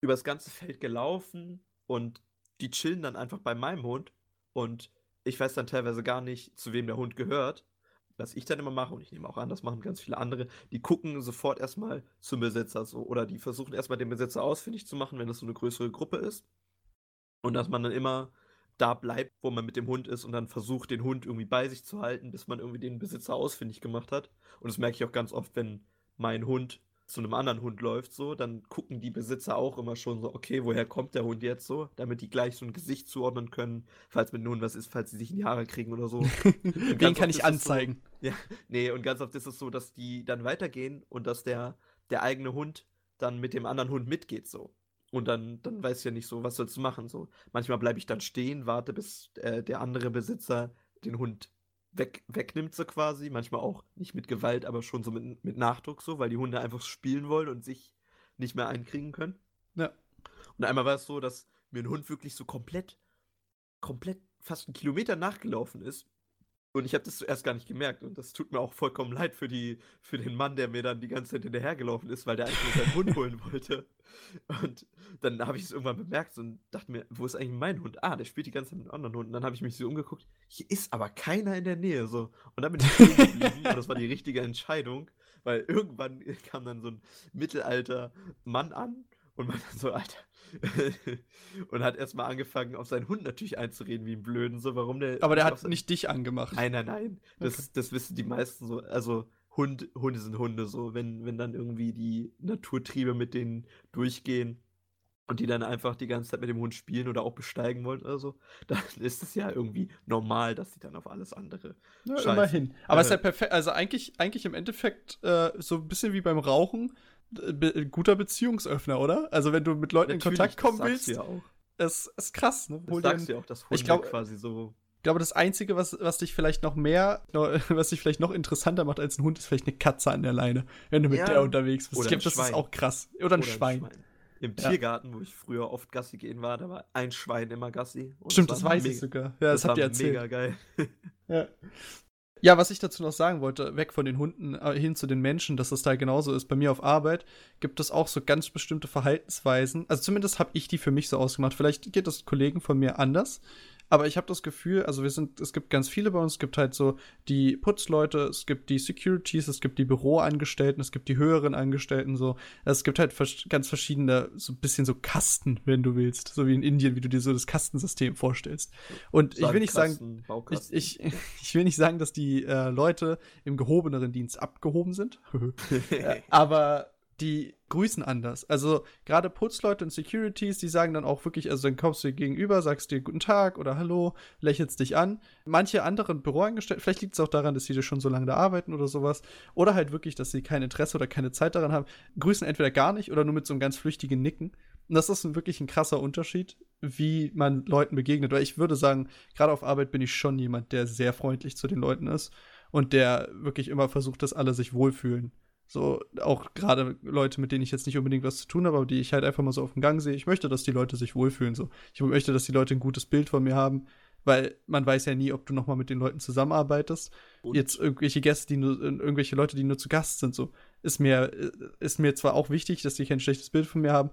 übers ganze Feld gelaufen und die chillen dann einfach bei meinem Hund und ich weiß dann teilweise gar nicht, zu wem der Hund gehört. Was ich dann immer mache, und ich nehme auch an, das machen ganz viele andere, die gucken sofort erstmal zum Besitzer so oder die versuchen erstmal den Besitzer ausfindig zu machen, wenn das so eine größere Gruppe ist. Und dass man dann immer da bleibt, wo man mit dem Hund ist und dann versucht, den Hund irgendwie bei sich zu halten, bis man irgendwie den Besitzer ausfindig gemacht hat. Und das merke ich auch ganz oft, wenn mein Hund zu einem anderen Hund läuft, so, dann gucken die Besitzer auch immer schon so, okay, woher kommt der Hund jetzt so, damit die gleich so ein Gesicht zuordnen können, falls mit dem Hund was ist, falls sie sich in die Haare kriegen oder so. Wen kann ich anzeigen? So, ja, nee, und ganz oft ist es so, dass die dann weitergehen und dass der, der eigene Hund dann mit dem anderen Hund mitgeht, so. Und dann, dann weiß ich ja nicht so, was sollst du machen, so. Manchmal bleibe ich dann stehen, warte, bis äh, der andere Besitzer den Hund weg, wegnimmt, so quasi. Manchmal auch nicht mit Gewalt, aber schon so mit, mit Nachdruck, so, weil die Hunde einfach spielen wollen und sich nicht mehr einkriegen können. Ja. Und einmal war es so, dass mir ein Hund wirklich so komplett, komplett fast einen Kilometer nachgelaufen ist. Und ich habe das zuerst gar nicht gemerkt. Und das tut mir auch vollkommen leid für, die, für den Mann, der mir dann die ganze Zeit hinterhergelaufen ist, weil der eigentlich nur seinen Hund holen wollte. Und dann habe ich es irgendwann bemerkt und dachte mir, wo ist eigentlich mein Hund? Ah, der spielt die ganze Zeit mit einem anderen Hund. Und dann habe ich mich so umgeguckt. Hier ist aber keiner in der Nähe. So. Und dann bin ich stehen geblieben. und das war die richtige Entscheidung. Weil irgendwann kam dann so ein mittelalter Mann an und man dann so, Alter. und hat erstmal angefangen, auf seinen Hund natürlich einzureden, wie ein Blöden, so, warum der. Aber der hat nicht dich angemacht. Nein, nein, nein. Das, okay. das wissen die meisten so. Also, Hund, Hunde sind Hunde, so. Wenn, wenn dann irgendwie die Naturtriebe mit denen durchgehen und die dann einfach die ganze Zeit mit dem Hund spielen oder auch besteigen wollen oder so, dann ist es ja irgendwie normal, dass die dann auf alles andere. Ja, immerhin. Aber es ist ja perfekt. Also, eigentlich, eigentlich im Endeffekt äh, so ein bisschen wie beim Rauchen be guter Beziehungsöffner, oder? Also wenn du mit Leuten Natürlich, in Kontakt kommen willst, ja auch. ist, ist krass, ne? Hol das sagst du ja auch, dass Hunde ich glaub, quasi so. Ich glaube, das Einzige, was, was dich vielleicht noch mehr, was dich vielleicht noch interessanter macht als ein Hund, ist vielleicht eine Katze an der Leine, wenn du mit ja. der unterwegs bist. Oder ich glaube, das ist auch krass. Oder ein, Oder Schwein. ein Schwein. Im ja. Tiergarten, wo ich früher oft Gassi gehen war, da war ein Schwein immer Gassi. Stimmt, das, das weiß ich sogar. Ja, das, das habt ihr erzählt. Mega geil. ja. Ja, was ich dazu noch sagen wollte, weg von den Hunden äh, hin zu den Menschen, dass das da genauso ist. Bei mir auf Arbeit gibt es auch so ganz bestimmte Verhaltensweisen. Also zumindest habe ich die für mich so ausgemacht. Vielleicht geht das Kollegen von mir anders. Aber ich habe das Gefühl, also wir sind, es gibt ganz viele bei uns, es gibt halt so die Putzleute, es gibt die Securities, es gibt die Büroangestellten, es gibt die höheren Angestellten, so. Es gibt halt ganz verschiedene, so ein bisschen so Kasten, wenn du willst. So wie in Indien, wie du dir so das Kastensystem vorstellst. Und ich will nicht sagen, ich, ich, ich, will nicht sagen, dass die äh, Leute im gehobeneren Dienst abgehoben sind. Äh, aber die grüßen anders. Also gerade Putzleute und Securities, die sagen dann auch wirklich, also dann kommst du dir gegenüber, sagst dir guten Tag oder Hallo, lächelst dich an. Manche anderen Büroangestellte, vielleicht liegt es auch daran, dass sie schon so lange da arbeiten oder sowas. Oder halt wirklich, dass sie kein Interesse oder keine Zeit daran haben, grüßen entweder gar nicht oder nur mit so einem ganz flüchtigen Nicken. Und das ist ein, wirklich ein krasser Unterschied, wie man Leuten begegnet. Weil ich würde sagen, gerade auf Arbeit bin ich schon jemand, der sehr freundlich zu den Leuten ist und der wirklich immer versucht, dass alle sich wohlfühlen. So, auch gerade Leute, mit denen ich jetzt nicht unbedingt was zu tun habe, aber die ich halt einfach mal so auf dem Gang sehe. Ich möchte, dass die Leute sich wohlfühlen. So. Ich möchte, dass die Leute ein gutes Bild von mir haben, weil man weiß ja nie, ob du nochmal mit den Leuten zusammenarbeitest. Und? Jetzt irgendwelche Gäste, die nur, irgendwelche Leute, die nur zu Gast sind, so, ist mir, ist mir zwar auch wichtig, dass die kein schlechtes Bild von mir haben,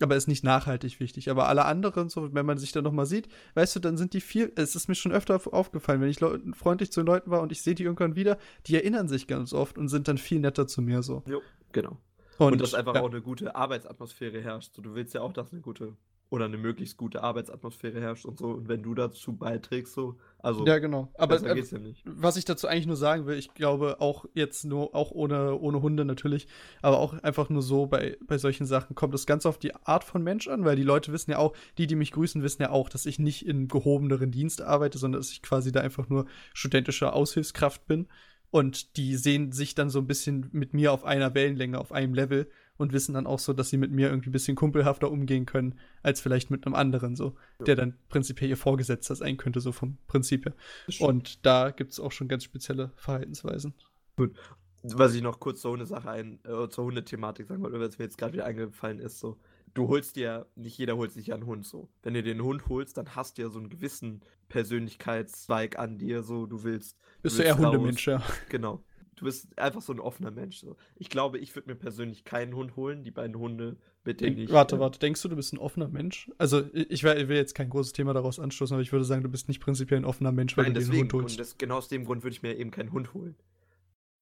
aber ist nicht nachhaltig wichtig. Aber alle anderen, so, wenn man sich dann nochmal sieht, weißt du, dann sind die viel, es ist mir schon öfter aufgefallen, wenn ich freundlich zu den Leuten war und ich sehe die irgendwann wieder, die erinnern sich ganz oft und sind dann viel netter zu mir so. Jo, genau. Und, und dass einfach ja. auch eine gute Arbeitsatmosphäre herrscht. So, du willst ja auch, dass eine gute oder eine möglichst gute Arbeitsatmosphäre herrscht und so. Und wenn du dazu beiträgst, so, also. Ja, genau. Aber äh, ja was ich dazu eigentlich nur sagen will, ich glaube auch jetzt nur, auch ohne, ohne Hunde natürlich, aber auch einfach nur so bei, bei solchen Sachen kommt es ganz auf die Art von Mensch an, weil die Leute wissen ja auch, die, die mich grüßen, wissen ja auch, dass ich nicht in gehobeneren Dienst arbeite, sondern dass ich quasi da einfach nur studentische Aushilfskraft bin. Und die sehen sich dann so ein bisschen mit mir auf einer Wellenlänge, auf einem Level und wissen dann auch so, dass sie mit mir irgendwie ein bisschen kumpelhafter umgehen können, als vielleicht mit einem anderen, so, ja. der dann prinzipiell ihr Vorgesetzter sein könnte, so vom Prinzip her. Und da gibt es auch schon ganz spezielle Verhaltensweisen. Gut. Was ich noch kurz zur Hundesache ein, äh, zur Hundethematik sagen wollte, was mir jetzt gerade wieder eingefallen ist, so, du holst dir, nicht jeder holt sich ja einen Hund so. Wenn du dir einen Hund holst, dann hast du ja so einen gewissen Persönlichkeitszweig an dir, so, du willst. Bist du eher Hundemensch, ja. Genau du bist einfach so ein offener Mensch. So. Ich glaube, ich würde mir persönlich keinen Hund holen. Die beiden Hunde, mit denen ich. Warte, äh, warte, denkst du, du bist ein offener Mensch? Also, ich, will, jetzt kein großes Thema daraus anstoßen, aber ich würde sagen, du bist nicht prinzipiell ein offener Mensch, weil Nein, du deswegen, einen Hund holst. Und das, genau aus dem Grund würde ich mir eben keinen Hund holen.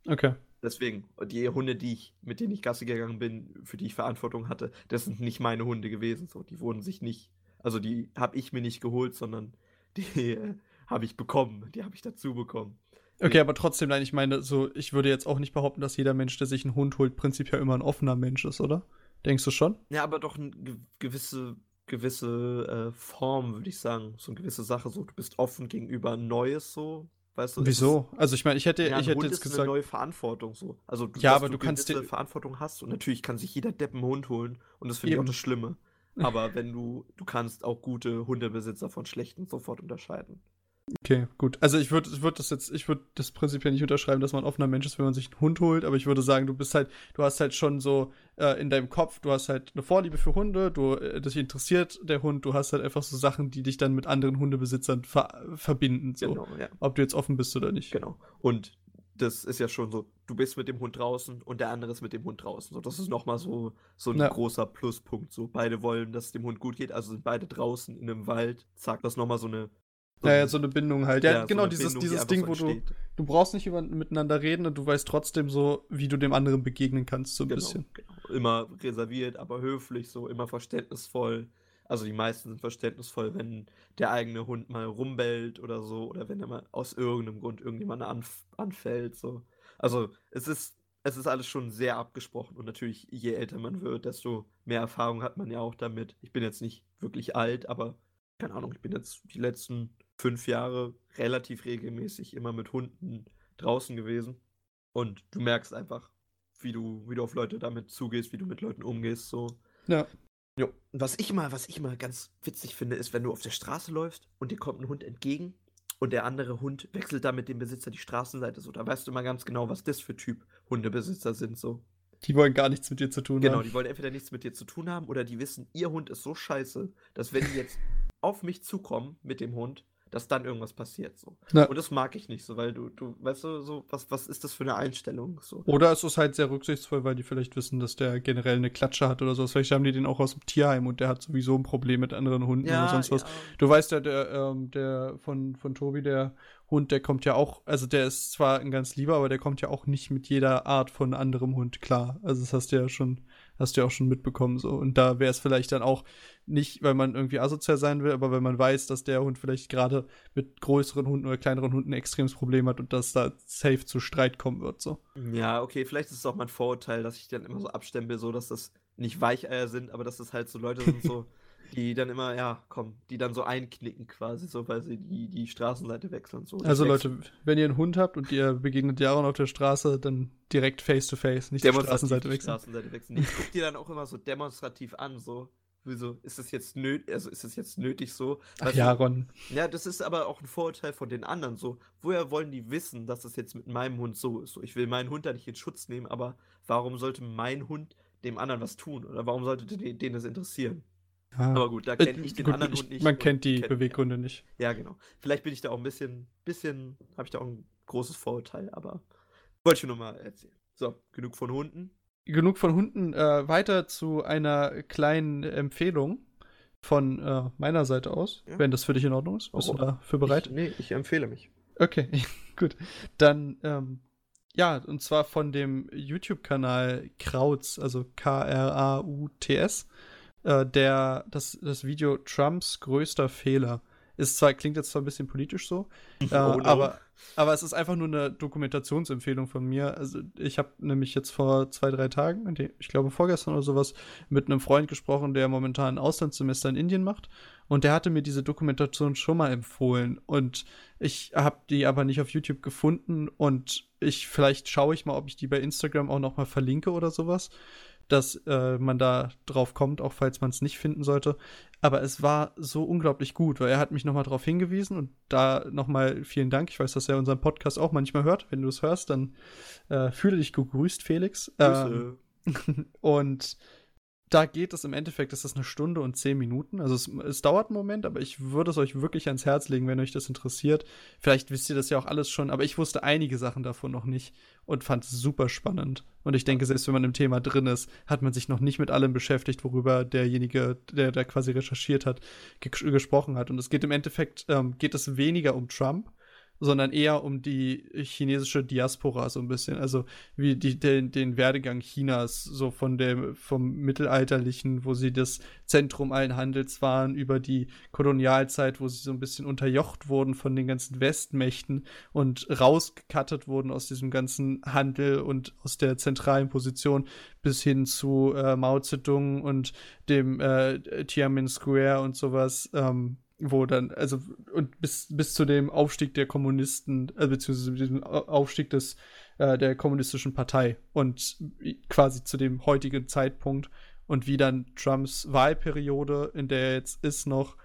Okay. Deswegen, die Hunde, die ich, mit denen ich Gasse gegangen bin, für die ich Verantwortung hatte, das sind nicht meine Hunde gewesen. So, die wurden sich nicht, also die habe ich mir nicht geholt, sondern die äh, habe ich bekommen. Die habe ich dazu bekommen. Okay, aber trotzdem, nein, ich meine, so, ich würde jetzt auch nicht behaupten, dass jeder Mensch, der sich einen Hund holt, prinzipiell immer ein offener Mensch ist, oder? Denkst du schon? Ja, aber doch eine gewisse, gewisse äh, Form, würde ich sagen. So eine gewisse Sache, so, du bist offen gegenüber Neues, so. Weißt du, Wieso? Also ich meine, ich hätte, ja, ich hätte Hund jetzt ist eine gesagt. neue Verantwortung so. Also du, Ja, aber du kannst gewisse dir- Verantwortung hast und natürlich kann sich jeder Depp einen Hund holen und das finde ich auch das Schlimme. Aber wenn du, du kannst auch gute Hundebesitzer von schlechten sofort unterscheiden. Okay, gut. Also ich würde ich würd das jetzt, ich würde das prinzipiell nicht unterschreiben, dass man ein offener Mensch ist, wenn man sich einen Hund holt, aber ich würde sagen, du bist halt, du hast halt schon so äh, in deinem Kopf, du hast halt eine Vorliebe für Hunde, du, äh, dich interessiert der Hund, du hast halt einfach so Sachen, die dich dann mit anderen Hundebesitzern ver verbinden, so. Genau, ja. Ob du jetzt offen bist oder nicht. Genau. Und das ist ja schon so, du bist mit dem Hund draußen und der andere ist mit dem Hund draußen. So, das ist nochmal so, so ein Ja. großer Pluspunkt. So, beide wollen, dass es dem Hund gut geht, also sind beide draußen in einem Wald. Zack, das ist nochmal so eine. So Ja, ein- ja, so eine Bindung halt. Ja, so genau, eine dieses, Bindung, die dieses einfach Ding, so wo du, du brauchst nicht über, miteinander reden und du weißt trotzdem so, wie du dem anderen begegnen kannst, so ein Genau, bisschen. genau. Immer reserviert, aber höflich, so immer verständnisvoll. Also die meisten sind verständnisvoll, wenn der eigene Hund mal rumbellt oder so, oder wenn er mal aus irgendeinem Grund irgendjemand anf anfällt. So. Also es ist, es ist alles schon sehr abgesprochen und natürlich, je älter man wird, desto mehr Erfahrung hat man ja auch damit. Ich bin jetzt nicht wirklich alt, aber keine Ahnung, ich bin jetzt die letzten fünf Jahre relativ regelmäßig immer mit Hunden draußen gewesen. Und du merkst einfach, wie du, wie du auf Leute damit zugehst, wie du mit Leuten umgehst, so. Ja. Jo. Und was ich mal, was ich mal ganz witzig finde, ist, wenn du auf der Straße läufst und dir kommt ein Hund entgegen und der andere Hund wechselt da mit dem Besitzer die Straßenseite, so, da weißt du immer ganz genau, was das für Typ Hundebesitzer sind, so. Die wollen gar nichts mit dir zu tun Genau, haben. die wollen entweder nichts mit dir zu tun haben oder die wissen, ihr Hund ist so scheiße, dass wenn die jetzt auf mich zukommen mit dem Hund, dass dann irgendwas passiert, so. Ja. Und das mag ich nicht, so, weil du, du, weißt du, so, was, was ist das für eine Einstellung, so. Oder es ist halt sehr rücksichtsvoll, weil die vielleicht wissen, dass der generell eine Klatsche hat oder sowas. Vielleicht haben die den auch aus dem Tierheim und der hat sowieso ein Problem mit anderen Hunden oder sonst was. ja. Du weißt ja, der, ähm, der von, von Tobi, der Hund, der kommt ja auch, also der ist zwar ein ganz lieber, aber der kommt ja auch nicht mit jeder Art von anderem Hund klar. Also das hast du ja schon, hast du ja auch schon mitbekommen so. Und da wäre es vielleicht dann auch nicht, weil man irgendwie asozial sein will, aber wenn man weiß, dass der Hund vielleicht gerade mit größeren Hunden oder kleineren Hunden ein extremes Problem hat und dass da safe zu Streit kommen wird, so. Ja, okay, vielleicht ist es auch mein Vorurteil, dass ich dann immer so abstempel, so dass das nicht Weicheier sind, aber dass das halt so Leute sind, so, die dann immer, ja, komm, die dann so einknicken quasi, so, weil sie die, die Straßenseite wechseln. So. Also Leute, wenn ihr einen Hund habt und ihr begegnet Jaron auf der Straße, dann direkt face to face, nicht die Straßenseite wechseln. Straßenseite wechseln. Ich guck dir dann auch immer so demonstrativ an, so. Wieso ist es jetzt nötig, also ist es jetzt nötig so? Ach Weißt du, Jaron. Ja, das ist aber auch ein Vorurteil von den anderen so. Woher wollen die wissen, dass es jetzt mit meinem Hund so ist? So, ich will meinen Hund da nicht in Schutz nehmen, aber warum sollte mein Hund dem anderen was tun? Oder warum sollte den, den das interessieren? Ja. Aber gut, da Äh, kenne ich den gut, anderen ich- Hund nicht. Man kennt die kenn- Beweggründe nicht. Ja, genau. Vielleicht bin ich da auch ein bisschen, bisschen, habe ich da auch ein großes Vorurteil, aber wollte ich nur mal erzählen. So, genug von Hunden. Genug von Hunden. Äh, weiter zu einer kleinen Empfehlung von äh, meiner Seite aus, Ja. wenn das für dich in Ordnung ist. Bist Oh, du dafür bereit? Ich, nee, ich empfehle mich. Okay, gut. Dann, ähm, ja, und zwar von dem YouTube-Kanal Krautz, also K-R-A-U-T-S, äh, der, das, das Video Trumps größter Fehler. Ist zwar, klingt jetzt zwar ein bisschen politisch so, äh, Oh no. aber, aber es ist einfach nur eine Dokumentationsempfehlung von mir. Also ich habe nämlich jetzt vor zwei, drei Tagen, ich glaube vorgestern oder sowas, mit einem Freund gesprochen, der momentan ein Auslandssemester in Indien macht. Und der hatte mir diese Dokumentation schon mal empfohlen. Und ich habe die aber nicht auf YouTube gefunden. Und ich, vielleicht schaue ich mal, ob ich die bei Instagram auch noch mal verlinke oder sowas. Dass äh, man da drauf kommt, auch falls man es nicht finden sollte. Aber es war so unglaublich gut, weil er hat mich noch mal darauf hingewiesen. Und da noch mal vielen Dank. Ich weiß, dass er unseren Podcast auch manchmal hört. Wenn du es hörst, dann äh, fühle dich gegrüßt, Felix. Ähm, und da geht es im Endeffekt, ist das eine Stunde und zehn Minuten. Also es, es dauert einen Moment, aber ich würde es euch wirklich ans Herz legen, wenn euch das interessiert. Vielleicht wisst ihr das ja auch alles schon, aber ich wusste einige Sachen davon noch nicht und fand es super spannend. Und ich denke, selbst wenn man im Thema drin ist, hat man sich noch nicht mit allem beschäftigt, worüber derjenige, der da quasi recherchiert hat, ge gesprochen hat. Und es geht im Endeffekt, ähm, geht es weniger um Trump, sondern eher um die chinesische Diaspora so ein bisschen. Also wie die, den, den Werdegang Chinas, so von dem, vom Mittelalterlichen, wo sie das Zentrum allen Handels waren, über die Kolonialzeit, wo sie so ein bisschen unterjocht wurden von den ganzen Westmächten und rausgekattet wurden aus diesem ganzen Handel und aus der zentralen Position bis hin zu äh, Mao Zedong und dem äh, Tiananmen Square und sowas. Ähm, wo dann, also, und bis, bis zu dem Aufstieg der Kommunisten, äh, beziehungsweise diesem Aufstieg des, äh, der kommunistischen Partei und quasi zu dem heutigen Zeitpunkt und wie dann Trumps Wahlperiode, in der er jetzt ist, noch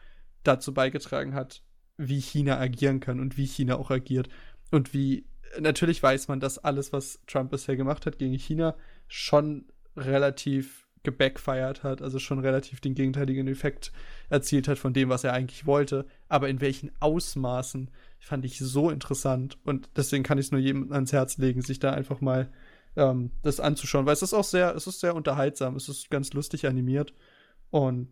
dazu beigetragen hat, wie China agieren kann und wie China auch agiert. Und wie, natürlich weiß man, dass alles, was Trump bisher gemacht hat gegen China, schon relativ gebackfired hat, also schon relativ den gegenteiligen Effekt erzielt hat von dem, was er eigentlich wollte. Aber in welchen Ausmaßen fand ich so interessant und deswegen kann ich es nur jedem ans Herz legen, sich da einfach mal ähm, das anzuschauen, weil es ist auch sehr, es ist sehr unterhaltsam, es ist ganz lustig animiert und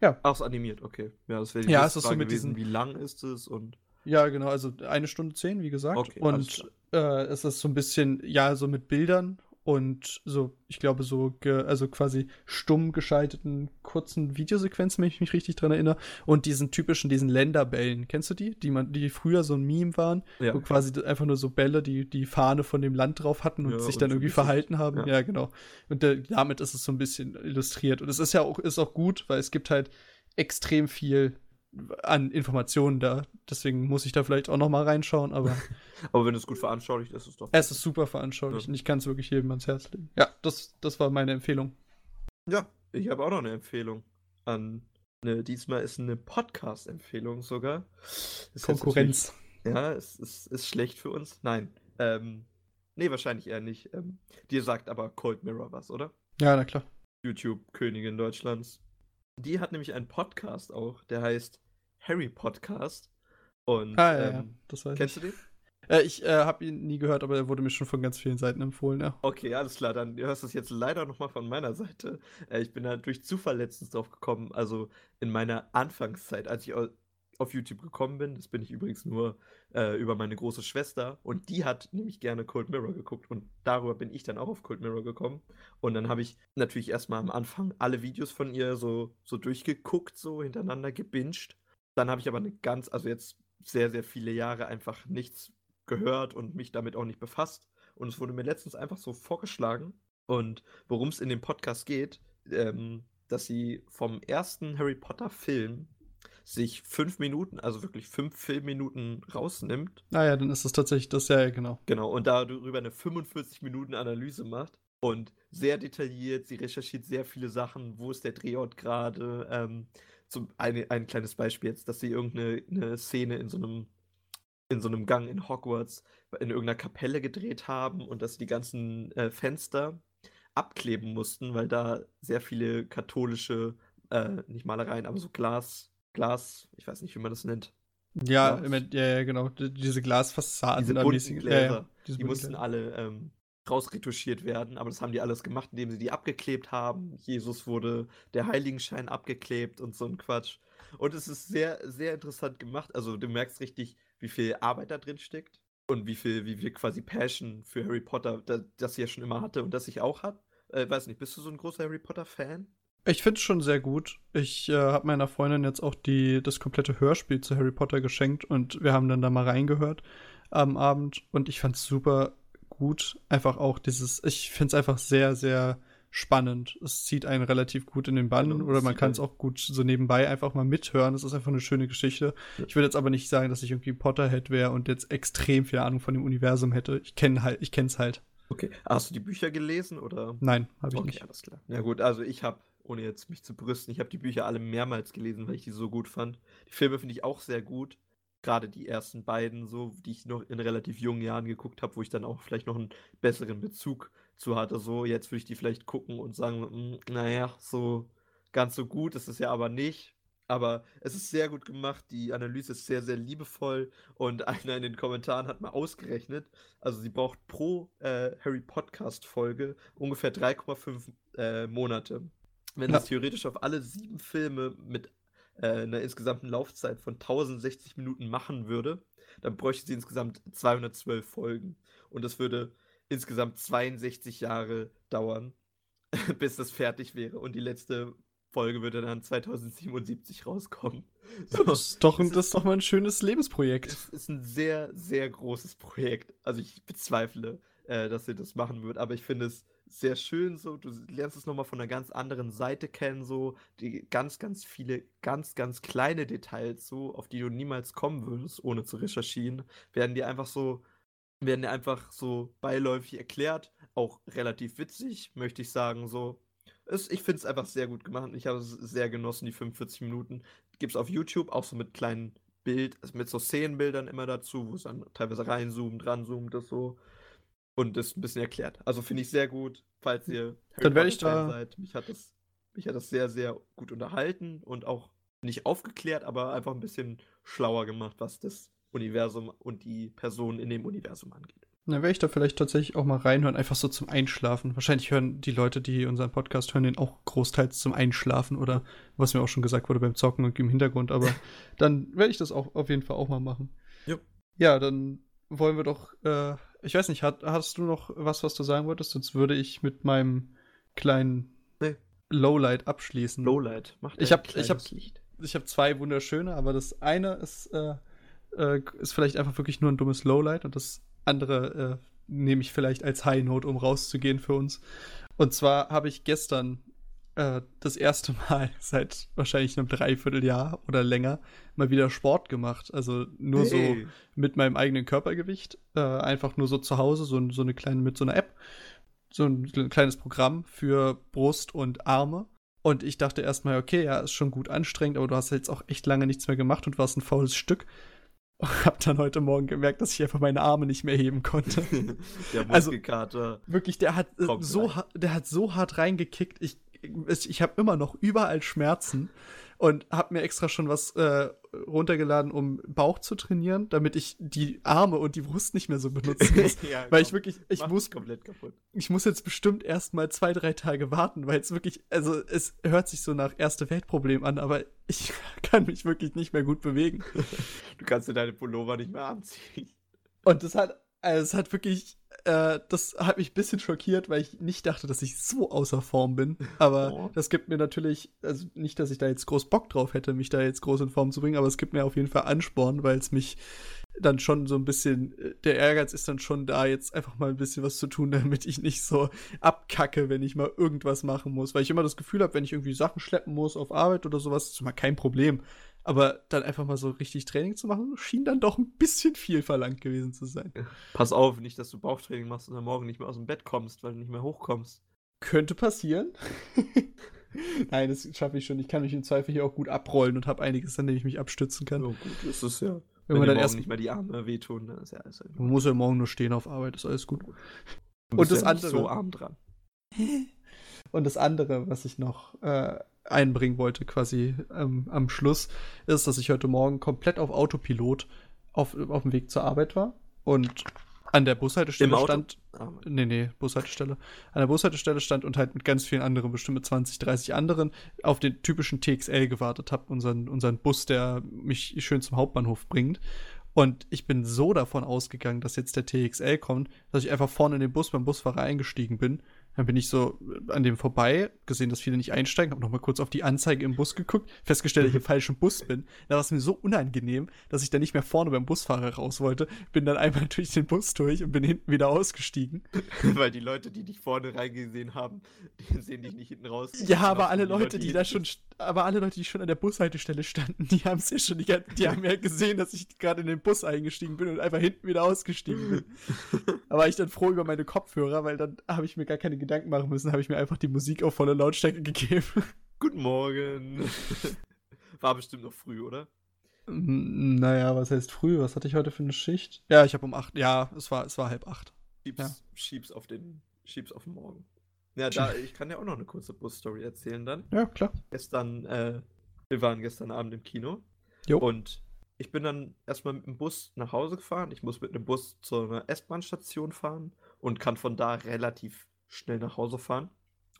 ja. Ach, es animiert, okay. Ja, das wäre ja, es ist so mit gewesen, diesen, wie lang ist es und Ja, genau, also eine Stunde zehn, wie gesagt. Okay, und äh, es ist so ein bisschen, ja, so mit Bildern und so, ich glaube, so, also quasi stumm geschalteten kurzen Videosequenzen, wenn ich mich richtig dran erinnere. Und diesen typischen, diesen Länderbällen. Kennst du die? Die man, die früher so ein Meme waren, Ja. wo quasi einfach nur so Bälle, die die Fahne von dem Land drauf hatten und Ja, sich dann irgendwie verhalten haben. Ja. Ja, genau. Und äh, damit ist es so ein bisschen illustriert. Und es ist ja auch, ist auch gut, weil es gibt halt extrem viel an Informationen da. Deswegen muss ich da vielleicht auch noch mal reinschauen, aber Aber wenn es gut veranschaulicht ist, ist es doch. es ist super veranschaulicht Ja. und ich kann es wirklich jedem ans Herz legen. Ja, das, das war meine Empfehlung. Ja, ich habe auch noch eine Empfehlung an. Ne, diesmal ist eine Podcast-Empfehlung sogar. Ist Konkurrenz. Ja, es ist, ist schlecht für uns. Nein. Ähm, nee, wahrscheinlich eher nicht. Ähm, dir sagt aber Cold Mirror was, oder? Ja, na klar. YouTube-Königin Deutschlands. Die hat nämlich einen Podcast auch, der heißt Harry Podcast. Und Ah, ja, ja, ähm, das weiß kennst ich. du den? Äh, ich äh, habe ihn nie gehört, aber er wurde mir schon von ganz vielen Seiten empfohlen, ja. Okay, alles klar, dann hörst du es jetzt leider nochmal von meiner Seite. Äh, ich bin da durch Zufall letztens drauf gekommen, also in meiner Anfangszeit, als ich au- auf YouTube gekommen bin, das bin ich übrigens nur äh, über meine große Schwester und die hat nämlich gerne Cold Mirror geguckt und darüber bin ich dann auch auf Cold Mirror gekommen und dann habe ich natürlich erstmal am Anfang alle Videos von ihr so, so durchgeguckt, so hintereinander gebinged. Dann habe ich aber eine ganz, also jetzt sehr, sehr viele Jahre einfach nichts gehört und mich damit auch nicht befasst. Und es wurde mir letztens einfach so vorgeschlagen. Und worum es in dem Podcast geht, ähm, dass sie vom ersten Harry Potter Film sich fünf Minuten, also wirklich fünf Filmminuten rausnimmt. Naja, dann ist es tatsächlich das, ja, ja, genau. Genau, und darüber eine 45 Minuten Analyse macht. Und sehr detailliert, sie recherchiert sehr viele Sachen, wo ist der Drehort gerade. Ähm, zum, eine, ein kleines Beispiel jetzt, dass sie irgendeine eine Szene in so einem in so einem Gang in Hogwarts in irgendeiner Kapelle gedreht haben und dass die ganzen äh, Fenster abkleben mussten, weil da sehr viele katholische, äh, nicht Malereien, aber so Glas, Glas, ich weiß nicht, wie man das nennt. Ja, Glas. ja, ja, genau. Diese Glasfassaden. Diese bunten Gläser, Ja, ja, diese Die bunten mussten Gläser. alle ähm, rausretuschiert werden, aber das haben die alles gemacht, indem sie die abgeklebt haben. Jesus wurde der Heiligenschein abgeklebt und so ein Quatsch. Und es ist sehr, sehr interessant gemacht. Also du merkst richtig, wie viel Arbeit da drin steckt und wie viel, wie viel quasi Passion für Harry Potter, da, das sie ja schon immer hatte und das ich auch hat. Äh, weiß nicht, bist du so ein großer Harry Potter-Fan? Ich finde es schon sehr gut. Ich äh, habe meiner Freundin jetzt auch die, das komplette Hörspiel zu Harry Potter geschenkt und wir haben dann da mal reingehört am Abend und ich fand es super gut. Einfach auch dieses, ich finde es einfach sehr, sehr spannend. Es zieht einen relativ gut in den Bann Genau, oder man kann es auch gut so nebenbei einfach mal mithören. Es ist einfach eine schöne Geschichte. Ich würde jetzt aber nicht sagen, dass ich irgendwie Potterhead wäre und jetzt extrem viel Ahnung von dem Universum hätte. Ich kenne halt, ich kenne es halt. Okay. Hast du die Bücher gelesen oder? Nein, habe ich Okay, nicht. alles klar. Ja gut, also ich habe, ohne jetzt mich zu brüsten, ich habe die Bücher alle mehrmals gelesen, weil ich die so gut fand. Die Filme finde ich auch sehr gut. Gerade die ersten beiden, so, die ich noch in relativ jungen Jahren geguckt habe, wo ich dann auch vielleicht noch einen besseren Bezug zu hatte. So, jetzt würde ich die vielleicht gucken und sagen, "Mm, naja, so ganz so gut ist es ja aber nicht. Aber es ist sehr gut gemacht, die Analyse ist sehr, sehr liebevoll und einer in den Kommentaren hat mal ausgerechnet, also sie braucht pro äh, Harry Podcast Folge ungefähr 3,5 äh, Monate. Wenn Ja. das theoretisch auf alle sieben Filme mit äh, eine insgesamten Laufzeit von 1060 Minuten machen würde, dann bräuchte sie insgesamt 212 Folgen. Und das würde insgesamt 62 Jahre dauern, bis das fertig wäre. Und die letzte Folge würde dann 2077 rauskommen. So, das, ist doch, das, das ist doch mal ein schönes Lebensprojekt. Es ist ein sehr, sehr großes Projekt. Also ich bezweifle, äh, dass sie das machen wird, aber ich finde es sehr schön so. Du lernst es nochmal von einer ganz anderen Seite kennen, so die ganz, ganz viele, ganz, ganz kleine Details, so, auf die du niemals kommen würdest, ohne zu recherchieren, werden dir einfach so, werden dir einfach so beiläufig erklärt. Auch relativ witzig, möchte ich sagen, so. Es, ich finde es einfach sehr gut gemacht. Ich habe es sehr genossen, die 45 Minuten. Gibt es auf YouTube auch so mit kleinen Bild, also mit so Szenenbildern immer dazu, wo es dann teilweise reinzoomt, ranzoomt, das so und das ein bisschen erklärt. Also finde ich sehr gut, falls ihr Harry Dann werde ich da seid. Mich hat, das, mich hat das sehr, sehr gut unterhalten und auch nicht aufgeklärt, aber einfach ein bisschen schlauer gemacht, was das Universum und die Personen in dem Universum angeht. Dann werde ich da vielleicht tatsächlich auch mal reinhören, einfach so zum Einschlafen. Wahrscheinlich hören die Leute, die unseren Podcast hören, den auch großteils zum Einschlafen oder was mir auch schon gesagt wurde beim Zocken und im Hintergrund. Aber dann werde ich das auch auf jeden Fall auch mal machen. Jo. Ja, dann wollen wir doch äh, ich weiß nicht, hat, hast du noch was, was du sagen wolltest? Sonst würde ich mit meinem kleinen nee. Lowlight abschließen. Lowlight, macht ich habe ich hab, ich hab zwei wunderschöne, aber das eine ist, äh, äh, ist vielleicht einfach wirklich nur ein dummes Lowlight und das andere äh, nehme ich vielleicht als High Note, um rauszugehen für uns. Und zwar habe ich gestern äh, das erste Mal seit wahrscheinlich einem Dreivierteljahr oder länger mal wieder Sport gemacht. Also nur hey. so mit meinem eigenen Körpergewicht. Äh, einfach nur so zu Hause, so, so eine kleine, mit so einer App. So ein kleines Programm für Brust und Arme. Und ich dachte erstmal, okay, ja, ist schon gut anstrengend, aber du hast jetzt auch echt lange nichts mehr gemacht und warst ein faules Stück. Und hab dann heute Morgen gemerkt, dass ich einfach meine Arme nicht mehr heben konnte. der also Muskelkater. Also, wirklich, der hat, äh, so, der hat so hart reingekickt. Ich ich habe immer noch überall Schmerzen und habe mir extra schon was äh, runtergeladen, um Bauch zu trainieren, damit ich die Arme und die Brust nicht mehr so benutzen muss. ja, weil ich wirklich, ich muss komplett kaputt. Ich muss jetzt bestimmt erst mal zwei, drei Tage warten, weil es wirklich, also es hört sich so nach erste Weltproblem an, aber ich kann mich wirklich nicht mehr gut bewegen. Du kannst dir deine Pullover nicht mehr anziehen. Und das hat, also es hat wirklich äh, das hat mich ein bisschen schockiert, weil ich nicht dachte, dass ich so außer Form bin. Aber oh. das gibt mir natürlich, also nicht, dass ich da jetzt groß Bock drauf hätte, mich da jetzt groß in Form zu bringen, aber es gibt mir auf jeden Fall Ansporn, weil es mich dann schon so ein bisschen, äh, der Ehrgeiz ist dann schon da, jetzt einfach mal ein bisschen was zu tun, damit ich nicht so abkacke, wenn ich mal irgendwas machen muss. Weil ich immer das Gefühl habe, wenn ich irgendwie Sachen schleppen muss auf Arbeit oder sowas, ist immer kein Problem. Aber dann einfach mal so richtig Training zu machen, schien dann doch ein bisschen viel verlangt gewesen zu sein. Pass auf, nicht, dass du Bauchtraining machst und dann morgen nicht mehr aus dem Bett kommst, weil du nicht mehr hochkommst. Könnte passieren. Nein, das schaffe ich schon. Ich kann mich im Zweifel hier auch gut abrollen und habe einiges, an dem ich mich abstützen kann. Oh, gut, das ist ja. Wenn, Wenn man dann erst nicht mehr die Arme wehtun, dann ist ja alles. Halt man muss ja morgen nur stehen auf Arbeit, ist alles gut. Und das ja andere. so arm dran. Und das andere, was ich noch äh, einbringen wollte, quasi ähm, am Schluss, ist, dass ich heute Morgen komplett auf Autopilot auf, auf dem Weg zur Arbeit war und an der Bushaltestelle stand. Ah, nee, nee, Bushaltestelle. An der Bushaltestelle stand und halt mit ganz vielen anderen, bestimmt mit 20, 30 anderen, auf den typischen TXL gewartet habe, unseren, unseren Bus, der mich schön zum Hauptbahnhof bringt. Und ich bin so davon ausgegangen, dass jetzt der TXL kommt, dass ich einfach vorne in den Bus beim Busfahrer eingestiegen bin dann bin ich so äh, an dem vorbei, gesehen, dass viele nicht einsteigen, habe nochmal kurz auf die Anzeige im Bus geguckt, festgestellt, dass ich im falschen Bus bin. Da war es mir so unangenehm, dass ich dann nicht mehr vorne beim Busfahrer raus wollte. Bin dann einmal durch den Bus durch und bin hinten wieder ausgestiegen. Weil die Leute, die dich vorne reingesehen haben, die sehen dich nicht hinten raus. Ja, aber alle Leute, Leute, die, die da schon, aber alle Leute, die schon an der Bushaltestelle standen, die haben es ja schon, die, die haben ja gesehen, dass ich gerade in den Bus eingestiegen bin und einfach hinten wieder ausgestiegen bin. da war ich dann froh über meine Kopfhörer, weil dann habe ich mir gar keine Gedanken Gedanken machen müssen, habe ich mir einfach die Musik auf volle Lautstärke gegeben. Guten Morgen. War bestimmt noch früh, oder? Naja, was heißt früh? Was hatte ich heute für eine Schicht? Ja, ich habe um acht. Ja, es war, es war halb acht. Schieb's, ja. schieb's auf den, schieb's auf den Morgen. Ja, da, ich kann ja auch noch eine kurze Busstory erzählen dann. Ja, klar. Gestern, äh, wir waren gestern Abend im Kino. Jo. Und ich bin dann erstmal mit dem Bus nach Hause gefahren. Ich muss mit einem Bus zu einer S-Bahn-Station fahren und kann von da relativ schnell nach Hause fahren.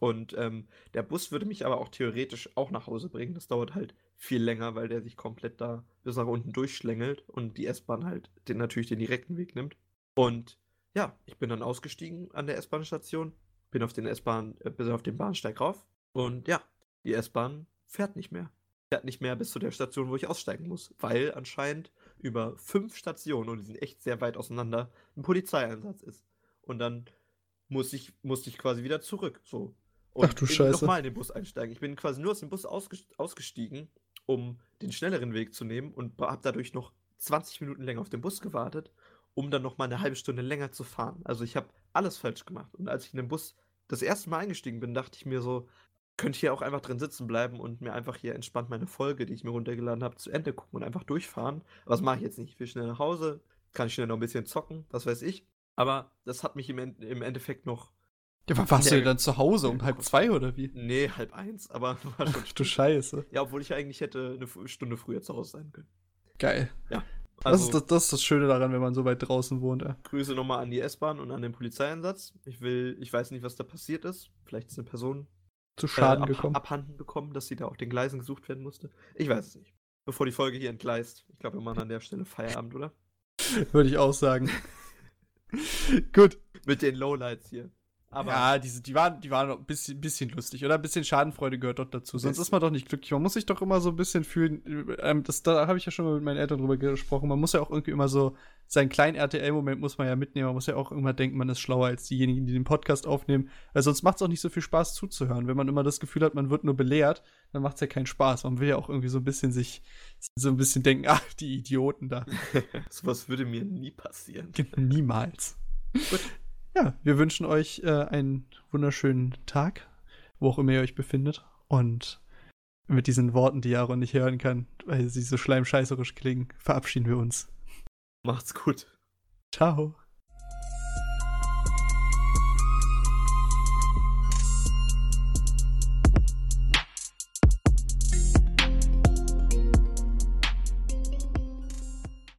Und ähm, der Bus würde mich aber auch theoretisch auch nach Hause bringen. Das dauert halt viel länger, weil der sich komplett da bis nach unten durchschlängelt und die S-Bahn halt den, natürlich den direkten Weg nimmt. Und ja, ich bin dann ausgestiegen an der S-Bahn-Station, bin auf den S-Bahn, äh, bin auf den Bahnsteig rauf und ja, die S-Bahn fährt nicht mehr. Fährt nicht mehr bis zu der Station, wo ich aussteigen muss, weil anscheinend über fünf Stationen, und die sind echt sehr weit auseinander, ein Polizeieinsatz ist. Und dann muss ich, musste ich quasi wieder zurück. So. Und Ach du Scheiße. nochmal in den Bus einsteigen. Ich bin quasi nur aus dem Bus ausgestiegen, um den schnelleren Weg zu nehmen und habe dadurch noch 20 Minuten länger auf den Bus gewartet, um dann nochmal eine halbe Stunde länger zu fahren. Also ich habe alles falsch gemacht. Und als ich in den Bus das erste Mal eingestiegen bin, dachte ich mir so, könnte ich hier auch einfach drin sitzen bleiben und mir einfach hier entspannt meine Folge, die ich mir runtergeladen habe, zu Ende gucken und einfach durchfahren. Aber das mache ich jetzt nicht. Ich will schnell nach Hause, kann ich schnell noch ein bisschen zocken, das weiß ich. Aber das hat mich im, im Endeffekt noch. Ja, wann warst du denn dann zu Hause? Um halb zwei oder wie? Nee, halb eins, aber war schon. Ach du Scheiße. Ja, obwohl ich eigentlich hätte eine Stunde früher zu Hause sein können. Geil. Ja. Also, das, ist das, das, ist das Schöne daran, wenn man so weit draußen wohnt. Ja. Grüße nochmal an die S-Bahn und an den Polizeieinsatz. Ich will, ich weiß nicht, was da passiert ist. Vielleicht ist eine Person zu Schaden äh, ab, gekommen. abhanden bekommen, dass sie da auf den Gleisen gesucht werden musste. Ich weiß es nicht. Bevor die Folge hier entgleist. Ich glaube, wir machen an der Stelle Feierabend, oder? Würde ich auch sagen. Gut. Mit den Lowlights hier. Aber ja, die, die, waren, die waren ein bisschen, bisschen lustig, oder? Ein bisschen Schadenfreude gehört doch dazu. Sonst ist man doch nicht glücklich. Man muss sich doch immer so ein bisschen fühlen. Ähm, das, da habe ich ja schon mal mit meinen Eltern drüber gesprochen. Man muss ja auch irgendwie immer so seinen kleinen RTL-Moment muss man ja mitnehmen. Man muss ja auch immer denken, man ist schlauer als diejenigen, die den Podcast aufnehmen. Weil sonst macht es auch nicht so viel Spaß zuzuhören. Wenn man immer das Gefühl hat, man wird nur belehrt, dann macht es ja keinen Spaß. Man will ja auch irgendwie so ein bisschen sich so ein bisschen denken, ach, die Idioten da. Sowas würde mir nie passieren. Niemals. Gut. Ja, wir wünschen euch äh, einen wunderschönen Tag, wo auch immer ihr euch befindet. Und mit diesen Worten, die Aaron nicht hören kann, weil sie so schleimscheißerisch klingen, verabschieden wir uns. Macht's gut. Ciao.